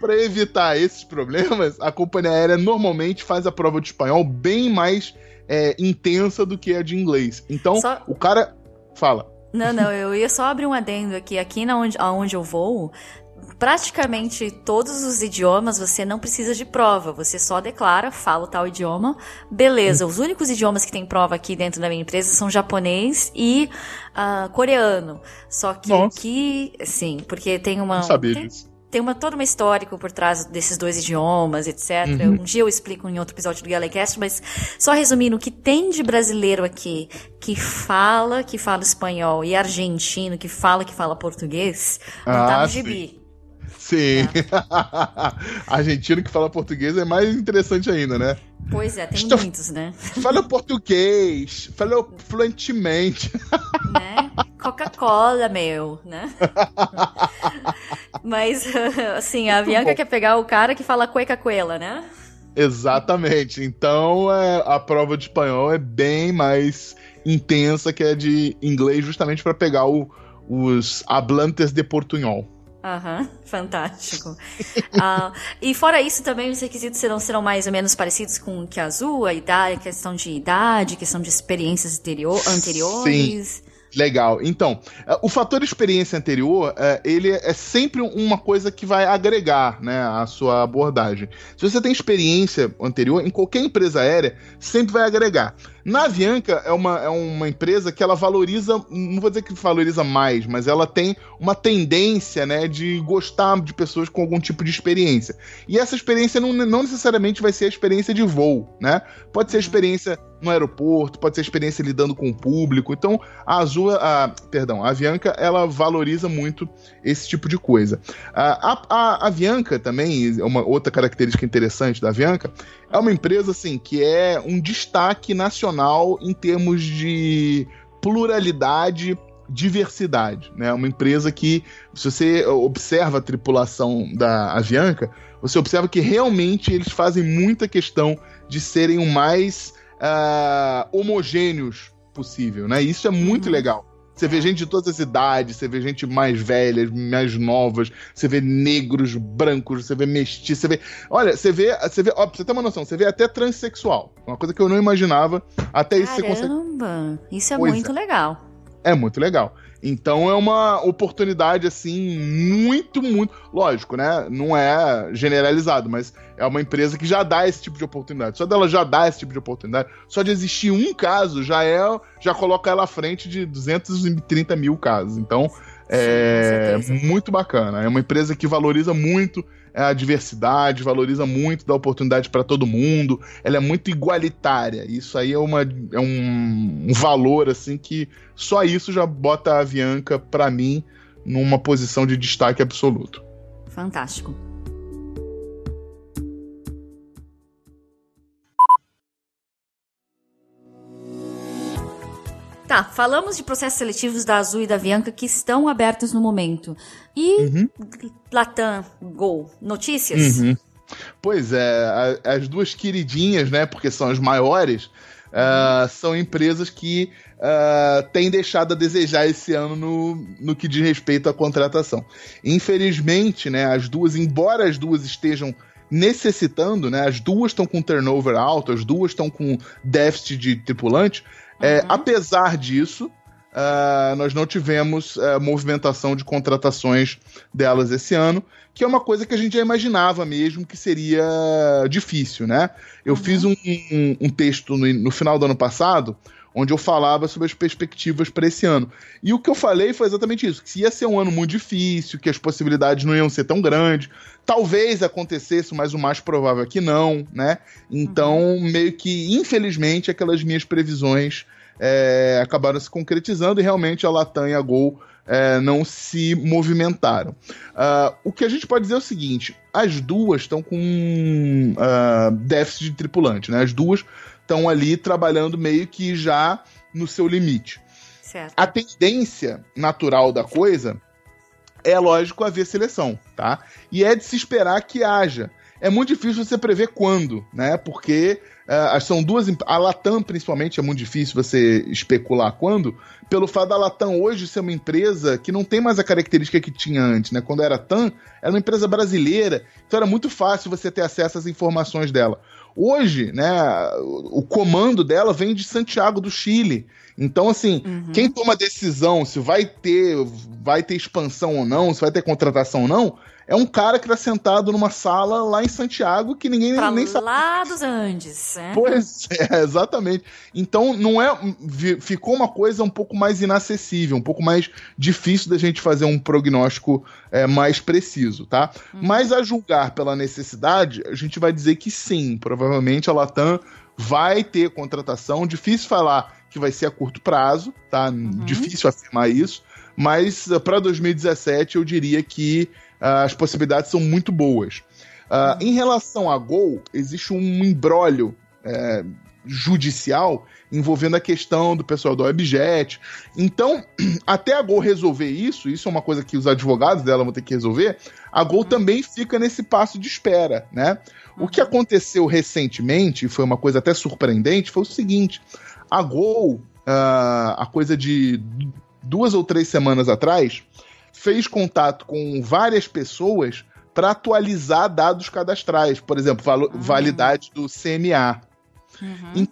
para [LAUGHS] evitar esses problemas, a companhia aérea normalmente faz a prova de espanhol bem mais é, intensa do que a de inglês. Então, Só... o cara. Fala. Não, não, eu ia só abrir um adendo aqui. Aqui na onde, aonde eu vou, praticamente todos os idiomas você não precisa de prova, você só declara, fala tal idioma, beleza. Os únicos idiomas que tem prova aqui dentro da minha empresa são japonês e uh, coreano. Só que Nossa. aqui, sim, porque tem uma. Não sabia tem, tem uma, toda uma histórica por trás desses dois idiomas, etc. Uhum. Um dia eu explico em outro episódio do Galecast, mas só resumindo, o que tem de brasileiro aqui que fala, que fala espanhol, e argentino que fala, que fala português, não tá ah, tá no gibi. Sim. É. [LAUGHS] Argentino que fala português é mais interessante ainda, né? Pois é, tem Estou... muitos, né? Fala português, fala fluentemente. [LAUGHS] Né? Coca-Cola, meu, né? [LAUGHS] Mas, assim, a Bianca quer pegar o cara que fala cueca-cuela, né? Exatamente. Então, é, a prova de espanhol é bem mais intensa que a de inglês, justamente para pegar o, os hablantes de portunhol. Aham, uhum, fantástico. uh, e fora isso, também os requisitos serão, serão mais ou menos parecidos com o que a Azul, a idade, questão de idade, questão de experiências anterior, anteriores. Sim. Legal. Então, uh, o fator experiência anterior, uh, ele é sempre uma coisa que vai agregar, né, a sua abordagem. Se você tem experiência anterior, em qualquer empresa aérea, sempre vai agregar. Na Avianca é uma, é uma empresa que ela valoriza, não vou dizer que valoriza mais, mas ela tem uma tendência, né, de gostar de pessoas com algum tipo de experiência. E essa experiência não, não necessariamente vai ser a experiência de voo, né? Pode ser a experiência no aeroporto, pode ser a experiência lidando com o público. Então, a Azul, a, perdão, a Avianca, ela valoriza muito esse tipo de coisa. A, a, a Avianca também, é uma outra característica interessante da Avianca, é uma empresa assim que é um destaque nacional em termos de pluralidade, diversidade, né? Uma empresa que, se você observa a tripulação da Avianca, você observa que realmente eles fazem muita questão de serem o mais uh, homogêneos possível, né? Isso é muito uhum. legal. Você vê gente de todas as idades, você vê gente mais velha, mais novas, você vê negros, brancos, você vê mestiços, você vê. Olha, você vê. Você vê. Ó, pra você ter uma noção, você vê até transexual. Uma coisa que eu não imaginava. Até isso você consegue. Caramba! Isso é pois muito é. legal. É muito legal. Então é uma oportunidade assim muito, muito, lógico, né? Não é generalizado, mas é uma empresa que já dá esse tipo de oportunidade. Só dela já dá esse tipo de oportunidade, só de existir um caso já é, já coloca ela à frente de 230 mil casos. Então é Sim, muito bacana. É uma empresa que valoriza muito é a diversidade, valoriza muito, dá oportunidade para todo mundo, ela é muito igualitária. Isso aí é, uma, é um, um valor assim que só isso já bota a Avianca, para mim, numa posição de destaque absoluto. Fantástico. Tá, falamos de processos seletivos da Azul e da Avianca que estão abertos no momento. E uhum. Latam, Gol, notícias? Uhum. Pois é, as duas queridinhas, né, porque são as maiores, uh, são empresas que uh, têm deixado a desejar esse ano no, no que diz respeito à contratação. Infelizmente, né, as duas, embora as duas estejam necessitando, né, as duas estão com turnover alto, as duas estão com déficit de tripulante, é, uhum. apesar disso, uh, nós não tivemos uh, movimentação de contratações delas esse ano, que é uma coisa que a gente já imaginava mesmo que seria difícil, né? Eu uhum. fiz um, um, um texto no, no, final do ano passado onde eu falava sobre as perspectivas para esse ano. E o que eu falei foi exatamente isso: que ia ser um ano muito difícil, que as possibilidades não iam ser tão grandes. Talvez acontecesse, mas o mais provável é que não, né? Então, uhum. meio que, infelizmente, aquelas minhas previsões é, acabaram se concretizando e realmente a Latam e a Gol é, não se movimentaram. Uh, o que a gente pode dizer é o seguinte: as duas estão com uh, déficit de tripulante, né? As duas estão ali trabalhando meio que já no seu limite. Certo. A tendência natural da coisa é, lógico, haver seleção, tá? E é de se esperar que haja. É muito difícil você prever quando, né? Porque uh, são duas. A Latam, principalmente, é muito difícil você especular quando, pelo fato da Latam hoje ser uma empresa que não tem mais a característica que tinha antes, né? Quando era TAM, era uma empresa brasileira, então era muito fácil você ter acesso às informações dela. Hoje, né, o comando dela vem de Santiago do Chile. Então, assim, uhum. quem toma decisão se vai ter, vai ter expansão ou não, se vai ter contratação ou não, é um cara que tá sentado numa sala lá em Santiago que ninguém pra nem sabe. Lá dos Andes, é? Pois é, [LAUGHS] exatamente. Então não é. Ficou uma coisa um pouco mais inacessível, um pouco mais difícil da gente fazer um prognóstico é, mais preciso, tá? Uhum. Mas a julgar pela necessidade, a gente vai dizer que sim, provavelmente a Latam vai ter contratação. Difícil falar que vai ser a curto prazo, tá? Uhum. Difícil afirmar isso. Mas eh, para 2017 eu diria que as possibilidades são muito boas. Uh, em relação a Gol, existe um embrólio é, judicial envolvendo a questão do pessoal do Webjet. Então, [CLEARS THROAT] até a Gol resolver isso, isso é uma coisa que os advogados dela vão ter que resolver, a Gol uhum. também fica nesse passo de espera, né? O que uhum. aconteceu recentemente, foi uma coisa até surpreendente, foi o seguinte: a Gol, uh, a coisa de duas ou três semanas atrás, fez contato com várias pessoas para atualizar dados cadastrais, por exemplo, uhum. validade do CMA. Uhum.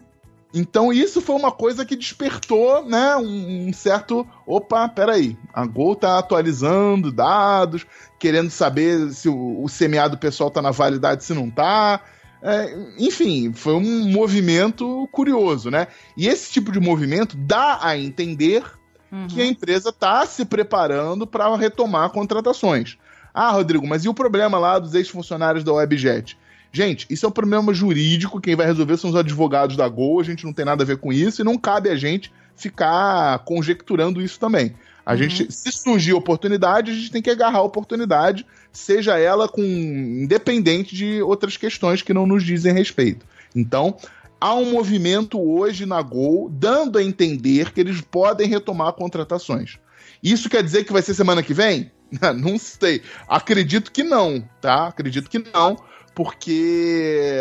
então isso foi uma coisa que despertou, né, um, um, certo, opa, peraí, a Gol tá atualizando dados, querendo saber se o, o CMA do pessoal tá na validade, se não tá. É, enfim, foi um movimento curioso, né? E esse tipo de movimento dá a entender uhum. que a empresa está se preparando para retomar contratações. Ah, Rodrigo, mas e o problema lá dos ex-funcionários da Webjet? Gente, isso é um problema jurídico, quem vai resolver são os advogados da Gol, a gente não tem nada a ver com isso e não cabe a gente ficar conjecturando isso também. A uhum. gente, se surgir oportunidade, a gente tem que agarrar a oportunidade, seja ela com independente de outras questões que não nos dizem respeito. Então, há um movimento hoje na Gol dando a entender que eles podem retomar contratações. Isso quer dizer que vai ser semana que vem? [LAUGHS] não sei. Acredito que não, tá? Acredito que não, porque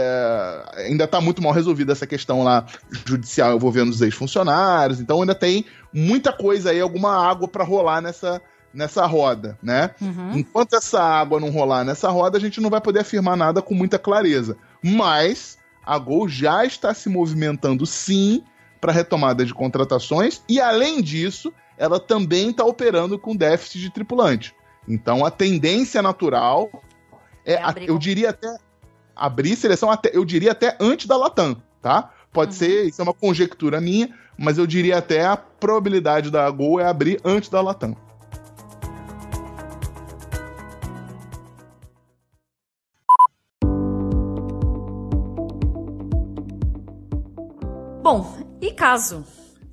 ainda está muito mal resolvida essa questão lá judicial envolvendo os ex-funcionários. Então ainda tem muita coisa aí, alguma água para rolar nessa nessa roda, né? Uhum. Enquanto essa água não rolar nessa roda, a gente não vai poder afirmar nada com muita clareza. Mas a Gol já está se movimentando sim para retomada de contratações e, além disso, ela também está operando com déficit de tripulante. Então, a tendência natural é, é eu diria até abrir seleção até, eu diria até antes da Latam, tá? Pode uhum. ser, isso é uma conjectura minha, mas eu diria até a probabilidade da Gol é abrir antes da Latam. Caso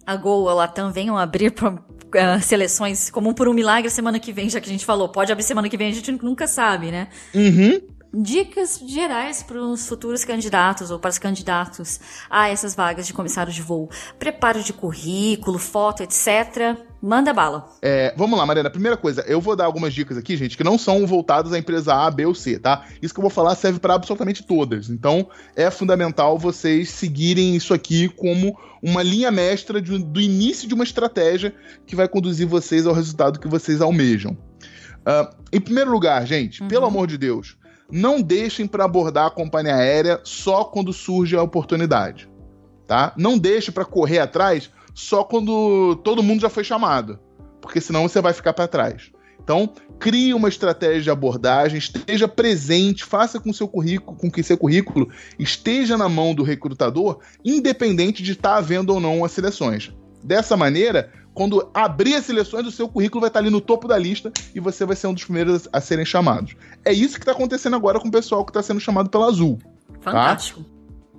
a Gol a Latam venham abrir pra, uh, seleções como por um milagre semana que vem, já que a gente falou, pode abrir semana que vem, a gente nunca sabe, né? Uhum. Dicas gerais para os futuros candidatos ou para os candidatos a essas vagas de comissário de voo. Preparo de currículo, foto, etc. Manda bala. É, vamos lá, Mariana. Primeira coisa, eu vou dar algumas dicas aqui, gente, que não são voltadas à empresa A, B ou C, tá? Isso que eu vou falar serve para absolutamente todas. Então, é fundamental vocês seguirem isso aqui como uma linha mestra de, do início de uma estratégia que vai conduzir vocês ao resultado que vocês almejam. Uh, em primeiro lugar, gente, uhum. pelo amor de Deus, não deixem para abordar a companhia aérea só quando surge a oportunidade, tá? Não deixe para correr atrás só quando todo mundo já foi chamado, porque senão você vai ficar para trás. Então, crie uma estratégia de abordagem, esteja presente, faça com seu currículo, com que seu currículo esteja na mão do recrutador, independente de estar havendo ou não as seleções. Dessa maneira, quando abrir as seleções, o seu currículo vai estar ali no topo da lista e você vai ser um dos primeiros a serem chamados. É isso que está acontecendo agora com o pessoal que está sendo chamado pela Azul. Tá? Fantástico. Tá?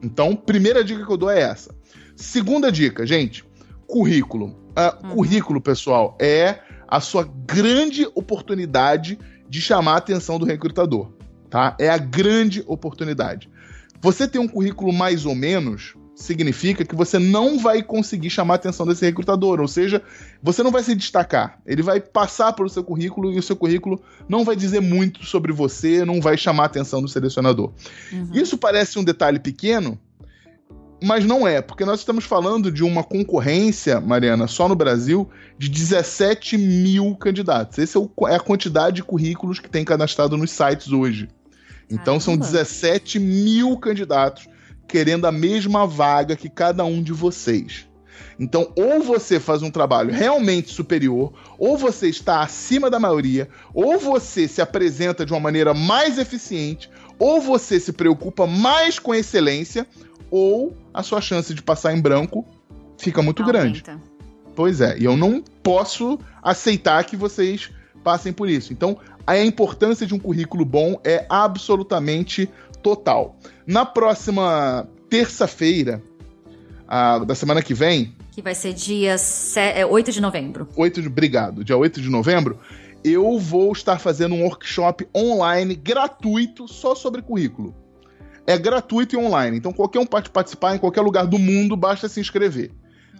Então, primeira dica que eu dou é essa. Segunda dica, gente, currículo. Uh, uhum. Currículo, pessoal, é a sua grande oportunidade de chamar a atenção do recrutador. Tá? É a grande oportunidade. Você tem um currículo mais ou menos, significa que você não vai conseguir chamar a atenção desse recrutador, ou seja, você não vai se destacar. Ele vai passar pelo seu currículo e o seu currículo não vai dizer muito sobre você, não vai chamar a atenção do selecionador. Uhum. Isso parece um detalhe pequeno, mas não é, porque nós estamos falando de uma concorrência, Mariana, só no Brasil, de 17 mil candidatos. Essa é, é a quantidade de currículos que tem cadastrado nos sites hoje. Então Caramba. são 17 mil candidatos querendo a mesma vaga que cada um de vocês. Então, ou você faz um trabalho realmente superior, ou você está acima da maioria, ou você se apresenta de uma maneira mais eficiente, ou você se preocupa mais com excelência, ou a sua chance de passar em branco fica muito Aumenta. grande. Pois é, e eu não posso aceitar que vocês passem por isso. Então, a importância de um currículo bom é absolutamente total. Na próxima terça-feira da semana que vem. Que vai ser dia 8 é, de novembro. 8 de, obrigado. Dia 8 de novembro, eu vou estar fazendo um workshop online gratuito só sobre currículo. É gratuito e online, então qualquer um pode participar em qualquer lugar do mundo, basta se inscrever.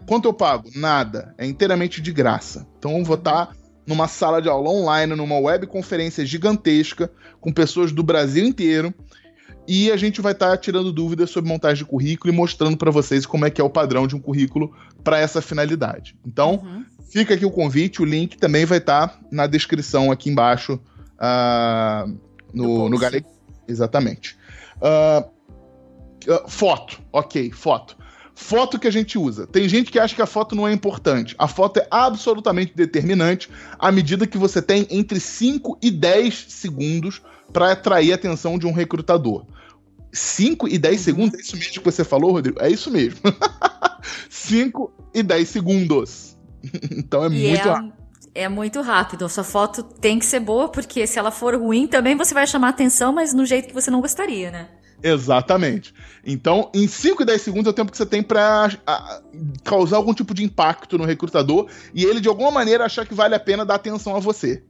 Quanto eu pago? Nada. É inteiramente de graça. Então eu vou estar numa sala de aula online, numa webconferência gigantesca, com pessoas do Brasil inteiro, e a gente vai estar tá tirando dúvidas sobre montagem de currículo e mostrando para vocês como é que é o padrão de um currículo para essa finalidade. Então, uhum. fica aqui o convite, o link também vai estar tá na descrição aqui embaixo uh, no, no Gale... Exatamente. Uh, uh, foto, ok, foto. Foto que a gente usa. Tem gente que acha que a foto não é importante. A foto é absolutamente determinante à medida que você tem entre 5 e 10 segundos para atrair a atenção de um recrutador. 5 e 10 uhum. segundos, é isso mesmo que você falou, Rodrigo? É isso mesmo. [LAUGHS] 5 e 10 segundos. [LAUGHS] então é e muito é, rápido. É muito rápido. A sua foto tem que ser boa, porque se ela for ruim, também você vai chamar atenção, mas no jeito que você não gostaria, né? Exatamente. Então, em 5 e 10 segundos é o tempo que você tem para causar algum tipo de impacto no recrutador e ele, de alguma maneira, achar que vale a pena dar atenção a você.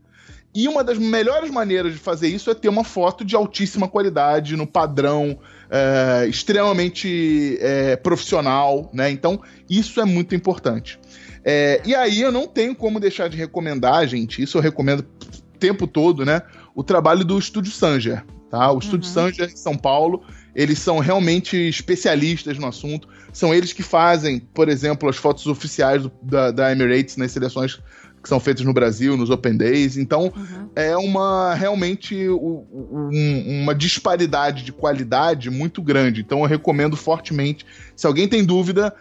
E uma das melhores maneiras de fazer isso é ter uma foto de altíssima qualidade, no padrão, é, extremamente é, profissional, né? Então, isso é muito importante. É, e aí eu não tenho como deixar de recomendar, gente, isso eu recomendo o tempo todo, né? O trabalho do Estúdio Sanger, tá? O Estúdio uhum. Sanger em São Paulo, eles são realmente especialistas no assunto. São eles que fazem, por exemplo, as fotos oficiais do, da, da Emirates nas seleções que são feitos no Brasil, nos Open Days. Então, uhum. é uma realmente um, uma disparidade de qualidade muito grande. Então, eu recomendo fortemente. Se alguém tem dúvida,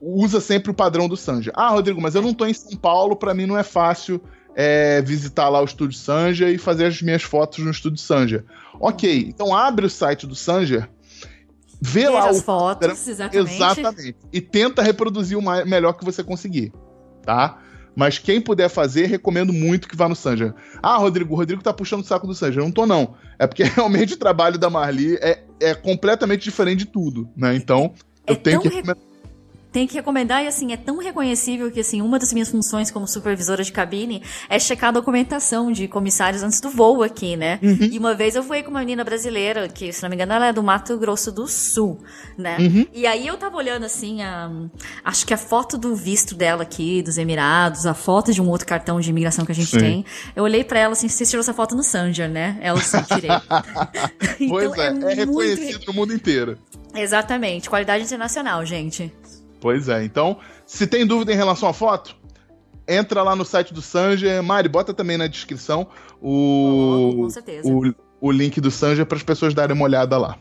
usa sempre o padrão do Sanja. Ah, Rodrigo, mas eu não estou em São Paulo, para mim não é fácil é, visitar lá o estúdio Sanja e fazer as minhas fotos no estúdio Sanja. Ok, então abre o site do Sanja. Vê lá as o fotos, exatamente. exatamente. E tenta reproduzir o melhor que você conseguir, tá? Mas quem puder fazer, recomendo muito que vá no Sanja. Ah, Rodrigo, o Rodrigo tá puxando o saco do Sanja. Eu não tô, não. É porque [LAUGHS] realmente o trabalho da Marli é, é completamente diferente de tudo, né? Então, eu é tenho que. Re... tem que recomendar e assim, é tão reconhecível que assim, uma das minhas funções como supervisora de cabine é checar a documentação de comissários antes do voo aqui, né? Uhum. E uma vez eu fui com uma menina brasileira, que se não me engano ela é do Mato Grosso do Sul, né? Uhum. E aí eu tava olhando assim, a, acho que a foto do visto dela aqui, dos Emirados, a foto de um outro cartão de imigração que a gente Sim. tem. Eu olhei para ela assim, você tirou essa foto no Sanger, né? Ela sim, tirei. [LAUGHS] então, pois é, é, é reconhecido no mundo inteiro. Exatamente, qualidade internacional, gente. Pois é, então, se tem dúvida em relação à foto, entra lá no site do Sanger. Mari, bota também na descrição o, com certeza. o, o link do Sanger para as pessoas darem uma olhada lá.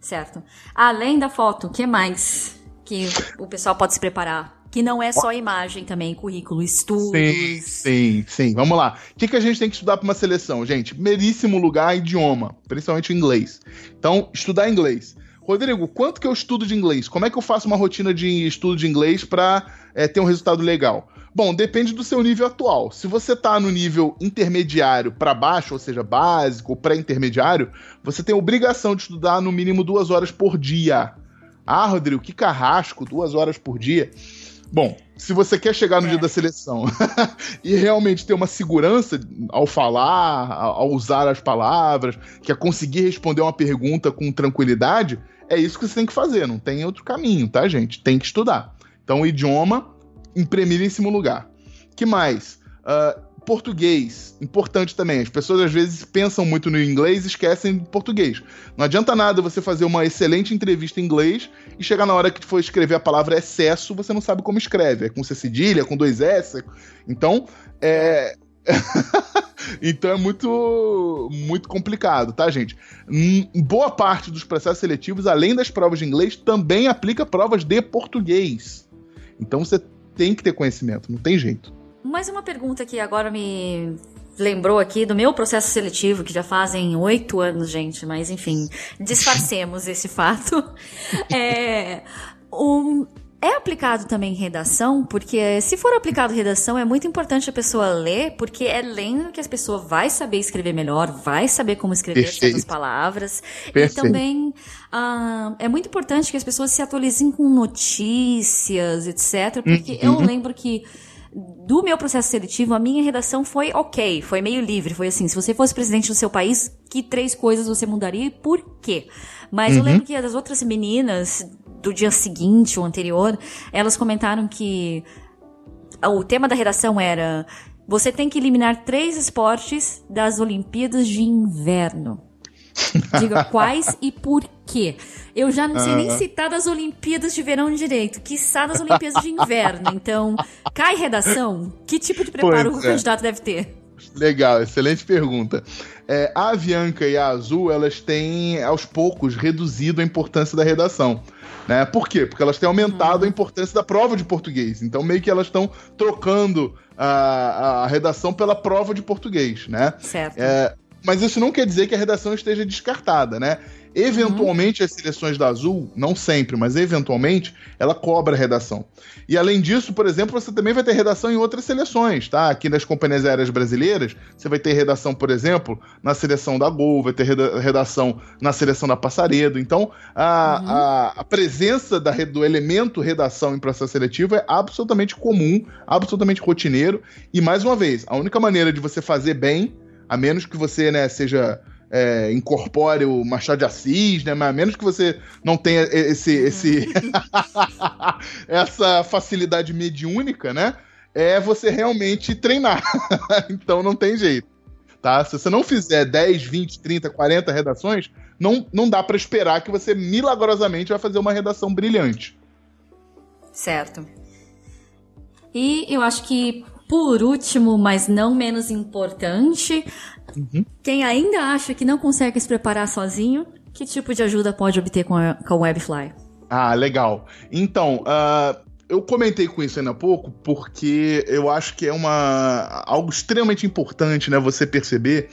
Certo. Além da foto, o que mais que o pessoal pode se preparar? Que não é só imagem também, currículo, estudos. Sim, sim, sim. Vamos lá. O que, que a gente tem que estudar para uma seleção, gente? Meríssimo lugar, idioma, principalmente inglês. Então, estudar inglês. Rodrigo, quanto que eu estudo de inglês? Como é que eu faço uma rotina de estudo de inglês para é, ter um resultado legal? Bom, depende do seu nível atual. Se você está no nível intermediário para baixo, ou seja, básico ou pré-intermediário, você tem obrigação de estudar no mínimo duas horas por dia. Ah, Rodrigo, que carrasco, duas horas por dia. Bom, se você quer chegar no é. dia da seleção [LAUGHS] e realmente ter uma segurança ao falar, ao usar as palavras, que é conseguir responder uma pergunta com tranquilidade, é isso que você tem que fazer, não tem outro caminho, tá, gente? Tem que estudar. Então, idioma em primeiríssimo lugar. que mais? Uh, português, importante também. As pessoas às vezes pensam muito no inglês e esquecem do português. Não adianta nada você fazer uma excelente entrevista em inglês e chegar na hora que for escrever a palavra excesso, você não sabe como escreve. É com C cedilha, com dois S. Então, é. [LAUGHS] então é muito muito complicado, tá, gente? Boa parte dos processos seletivos, além das provas de inglês, também aplica provas de português. Então você tem que ter conhecimento, não tem jeito. Mais uma pergunta que agora me lembrou aqui do meu processo seletivo, que já fazem oito anos, gente, mas enfim, disfarcemos esse fato. [LAUGHS] É, um, é aplicado também redação, porque se for aplicado redação, é muito importante a pessoa ler, porque é lendo que a pessoa vai saber escrever melhor, vai saber como escrever Perfeito. certas palavras. Perfeito. E também uh, é muito importante que as pessoas se atualizem com notícias, etc. Porque uhum. eu lembro que do meu processo seletivo, a minha redação foi ok, foi meio livre. Foi assim: se você fosse presidente do seu país, que três coisas você mudaria e por quê? Mas uhum. eu lembro que as outras meninas do dia seguinte ou anterior, elas comentaram que o tema da redação era: você tem que eliminar três esportes das Olimpíadas de Inverno. [LAUGHS] Diga quais e por quê. Eu já não sei nem citar das Olimpíadas de verão direito, que das Olimpíadas de inverno. Então, cai redação? Que tipo de preparo pois o é. candidato deve ter? Legal, excelente pergunta. É, a Avianca e a Azul, elas têm, aos poucos, reduzido a importância da redação. Né? Por quê? Porque elas têm aumentado a importância da prova de português. Então, meio que elas estão trocando a, a redação pela prova de português, né? Certo. É, mas isso não quer dizer que a redação esteja descartada, né? Eventualmente, uhum. as seleções da Azul, não sempre, mas eventualmente, ela cobra a redação. E além disso, por exemplo, você também vai ter redação em outras seleções, tá? Aqui nas companhias aéreas brasileiras, você vai ter redação, por exemplo, na seleção da Gol, vai ter redação na seleção da Passaredo. Então, a, uhum. a, a, presença da, do elemento redação em processo seletivo é absolutamente comum, absolutamente rotineiro. E, mais uma vez, a única maneira de você fazer bem, a menos que você né, seja é, incorpore o Machado de Assis, né? Mas a menos que você não tenha esse, esse [LAUGHS] essa facilidade mediúnica, né? É você realmente treinar. [LAUGHS] então não tem jeito. Tá? Se você não fizer 10, 20, 30, 40 redações, não, não dá para esperar que você milagrosamente vai fazer uma redação brilhante. Certo. E eu acho que, por último, mas não menos importante, Uhum. Quem ainda acha que não consegue se preparar sozinho, que tipo de ajuda pode obter com, a, com o Webfly? Ah, legal. Então, uh, eu comentei com isso ainda há pouco porque eu acho que é uma algo extremamente importante, né? Você perceber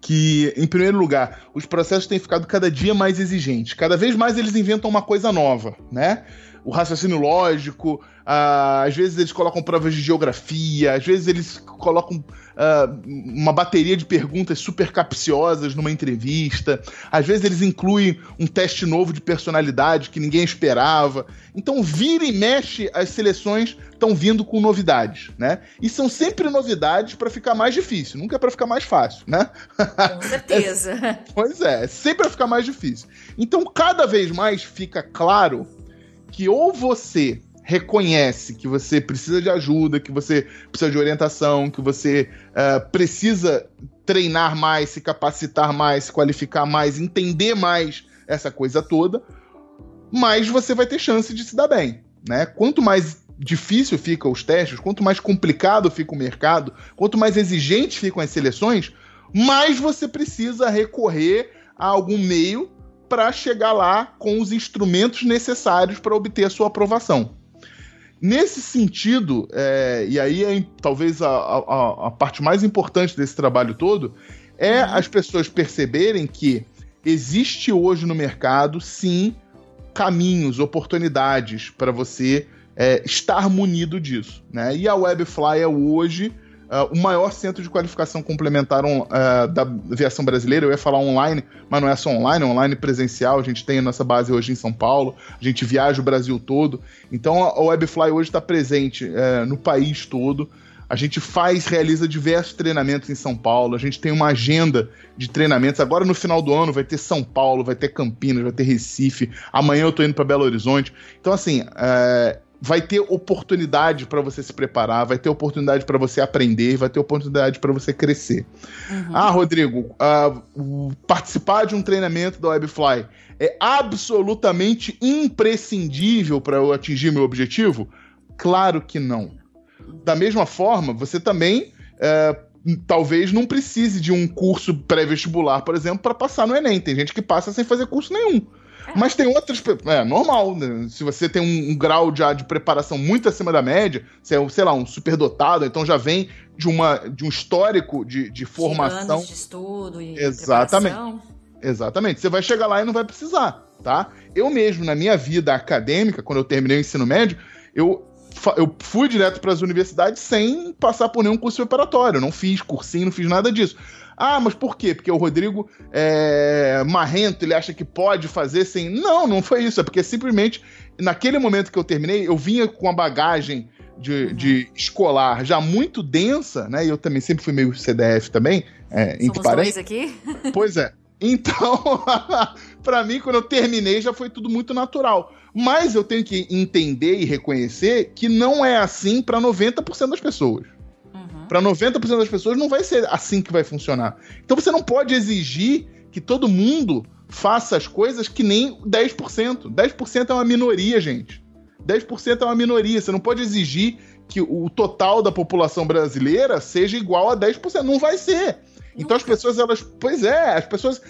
que, em primeiro lugar, os processos têm ficado cada dia mais exigentes. Cada vez mais eles inventam uma coisa nova, né? O raciocínio lógico, uh, às vezes eles colocam provas de geografia, às vezes eles colocam uh, uma bateria de perguntas super capciosas numa entrevista, às vezes eles incluem um teste novo de personalidade que ninguém esperava. Então, vira e mexe, as seleções estão vindo com novidades, né? E são sempre novidades para ficar mais difícil, nunca é para ficar mais fácil, né? Com certeza. é, [LAUGHS] pois é, é sempre para ficar mais difícil. Então, cada vez mais fica claro que ou você reconhece que você precisa de ajuda, que você precisa de orientação, que você uh, precisa treinar mais, se capacitar mais, se qualificar mais, entender mais essa coisa toda, mais você vai ter chance de se dar bem. Né? Quanto mais difícil ficam os testes, quanto mais complicado fica o mercado, quanto mais exigentes ficam as seleções, mais você precisa recorrer a algum meio para chegar lá com os instrumentos necessários para obter a sua aprovação. Nesse sentido, é, e aí é talvez a, a, a, parte mais importante desse trabalho todo, é uhum. as pessoas perceberem que existe hoje no mercado, sim, caminhos, oportunidades para você é, estar munido disso. Né? E a Webfly é hoje Uh, o maior centro de qualificação complementar uh, da aviação brasileira. Eu ia falar online, mas não é só online, é online presencial. A gente tem a nossa base hoje em São Paulo, a gente viaja o Brasil todo. Então a Webfly hoje está presente uh, no país todo. A gente faz, realiza diversos treinamentos em São Paulo. A gente tem uma agenda de treinamentos. Agora no final do ano vai ter São Paulo, vai ter Campinas, vai ter Recife. Amanhã eu tô indo para Belo Horizonte. Então assim, é, vai ter oportunidade para você se preparar, vai ter oportunidade para você aprender, vai ter oportunidade para você crescer. Uhum. Ah, Rodrigo, uh, participar de um treinamento da Webfly é absolutamente imprescindível para eu atingir meu objetivo? Claro que não. Da mesma forma, você também uh, talvez não precise de um curso pré-vestibular, por exemplo, para passar no Enem. Tem gente que passa sem fazer curso nenhum. Mas tem outras. É normal, né? Se você tem um, um, grau já de preparação muito acima da média, você é, sei lá, um superdotado, então já vem de, uma, de um histórico de, de formação. Anos de estudo e Exatamente. Preparação. Exatamente. Você vai chegar lá e não vai precisar, tá? Eu mesmo, na minha vida acadêmica, quando eu terminei o ensino médio, eu, eu fui direto para as universidades sem passar por nenhum curso preparatório. Eu não fiz cursinho, não fiz nada disso. Ah, mas por quê? Porque o Rodrigo é marrento, ele acha que pode fazer sem. Não, não foi isso. É porque simplesmente, naquele momento que eu terminei, eu vinha com a bagagem de, uhum. de escolar já muito densa, né? E eu também sempre fui meio CDF também, é, entre parênteses. aqui? [LAUGHS] [LAUGHS] Pois é. Então, [LAUGHS] para mim, quando eu terminei, já foi tudo muito natural. Mas eu tenho que entender e reconhecer que não é assim para 90% das pessoas. Para 90% das pessoas não vai ser assim que vai funcionar. Então você não pode exigir que todo mundo faça as coisas que nem 10%. 10% é uma minoria, gente. 10% é uma minoria. Você não pode exigir que o total da população brasileira seja igual a 10%. Não vai ser. Então as pessoas, elas. Pois é, as pessoas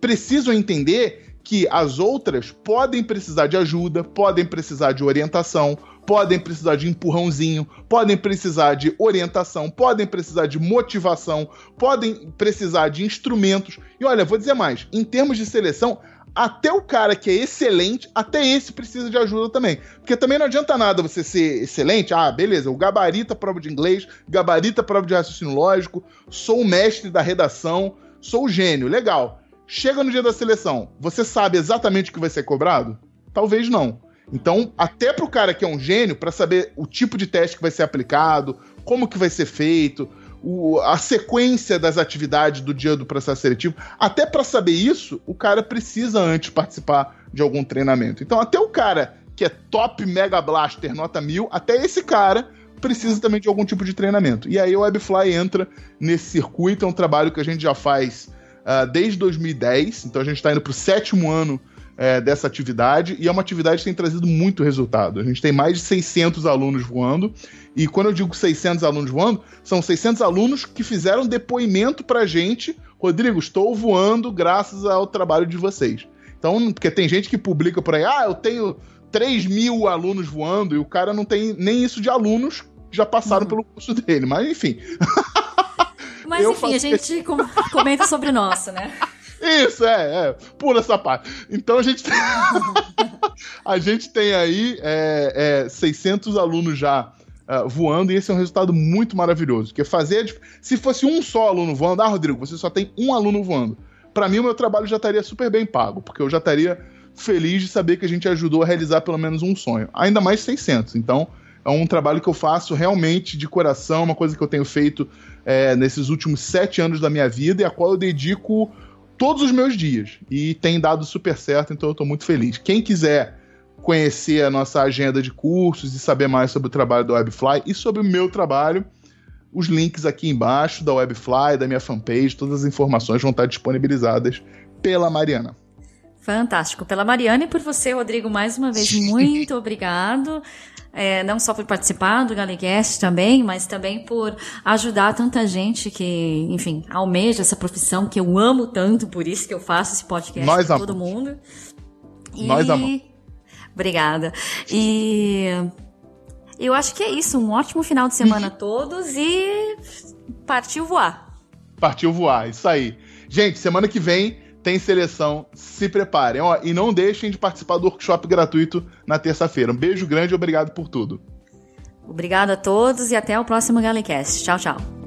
precisam entender que as outras podem precisar de ajuda, podem precisar de orientação, podem precisar de empurrãozinho, podem precisar de orientação, podem precisar de motivação, podem precisar de instrumentos. E olha, vou dizer mais: em termos de seleção, até o cara que é excelente, até esse precisa de ajuda também. Porque também não adianta nada você ser excelente. Ah, beleza, o gabarita prova de inglês, gabarita prova de raciocínio lógico, sou o mestre da redação, sou o gênio, legal. Chega no dia da seleção, você sabe exatamente o que vai ser cobrado? Talvez não. Então, até para o cara que é um gênio, para saber o tipo de teste que vai ser aplicado, como que vai ser feito, o, a sequência das atividades do dia do processo seletivo, até para saber isso, o cara precisa antes participar de algum treinamento. Então, até o cara que é top Mega Blaster nota mil, até esse cara precisa também de algum tipo de treinamento. E aí o Webfly entra nesse circuito, é um trabalho que a gente já faz uh, desde 2010, então a gente está indo para o sétimo ano é, dessa atividade e é uma atividade que tem trazido muito resultado. A gente tem mais de 600 alunos voando e quando eu digo 600 alunos voando, são 600 alunos que fizeram depoimento pra gente, Rodrigo, estou voando graças ao trabalho de vocês. Então, porque tem gente que publica por aí, ah, eu tenho 3 mil alunos voando e o cara não tem nem isso de alunos que já passaram uhum. pelo curso dele, mas enfim. [LAUGHS] Mas eu enfim, a gente comenta sobre o nosso, né? Isso, é, é. Pula essa parte. Então a gente tem, [LAUGHS] a gente tem aí é, é, 600 alunos já uh, voando, e esse é um resultado muito maravilhoso. Porque fazer. Se fosse um só aluno voando, ah, Rodrigo, você só tem um aluno voando. Para mim, o meu trabalho já estaria super bem pago, porque eu já estaria feliz de saber que a gente ajudou a realizar pelo menos um sonho. Ainda mais 600. Então, é um trabalho que eu faço realmente de coração, uma coisa que eu tenho feito é, nesses últimos sete anos da minha vida e a qual eu dedico todos os meus dias. E tem dado super certo, então eu estou muito feliz. Quem quiser conhecer a nossa agenda de cursos e saber mais sobre o trabalho da Webfly e sobre o meu trabalho, os links aqui embaixo da Webfly, da minha fanpage, todas as informações vão estar disponibilizadas pela Mariana. Fantástico. Pela Mariana e por você, Rodrigo, mais uma vez, muito obrigado. É, não só por participar do Galegast também, mas também por ajudar tanta gente que, enfim, almeja essa profissão que eu amo tanto, por isso que eu faço esse podcast Nós com todo mundo. E... Nós amamos. Obrigada. E eu acho que é isso. Um ótimo final de semana a [LAUGHS] todos e partiu voar. Partiu voar, isso aí. Gente, semana que vem tem seleção, se preparem. Ó, e não deixem de participar do workshop gratuito na terça-feira. Um beijo grande e obrigado por tudo. Obrigado a todos e até o próximo Galecast. Tchau, tchau.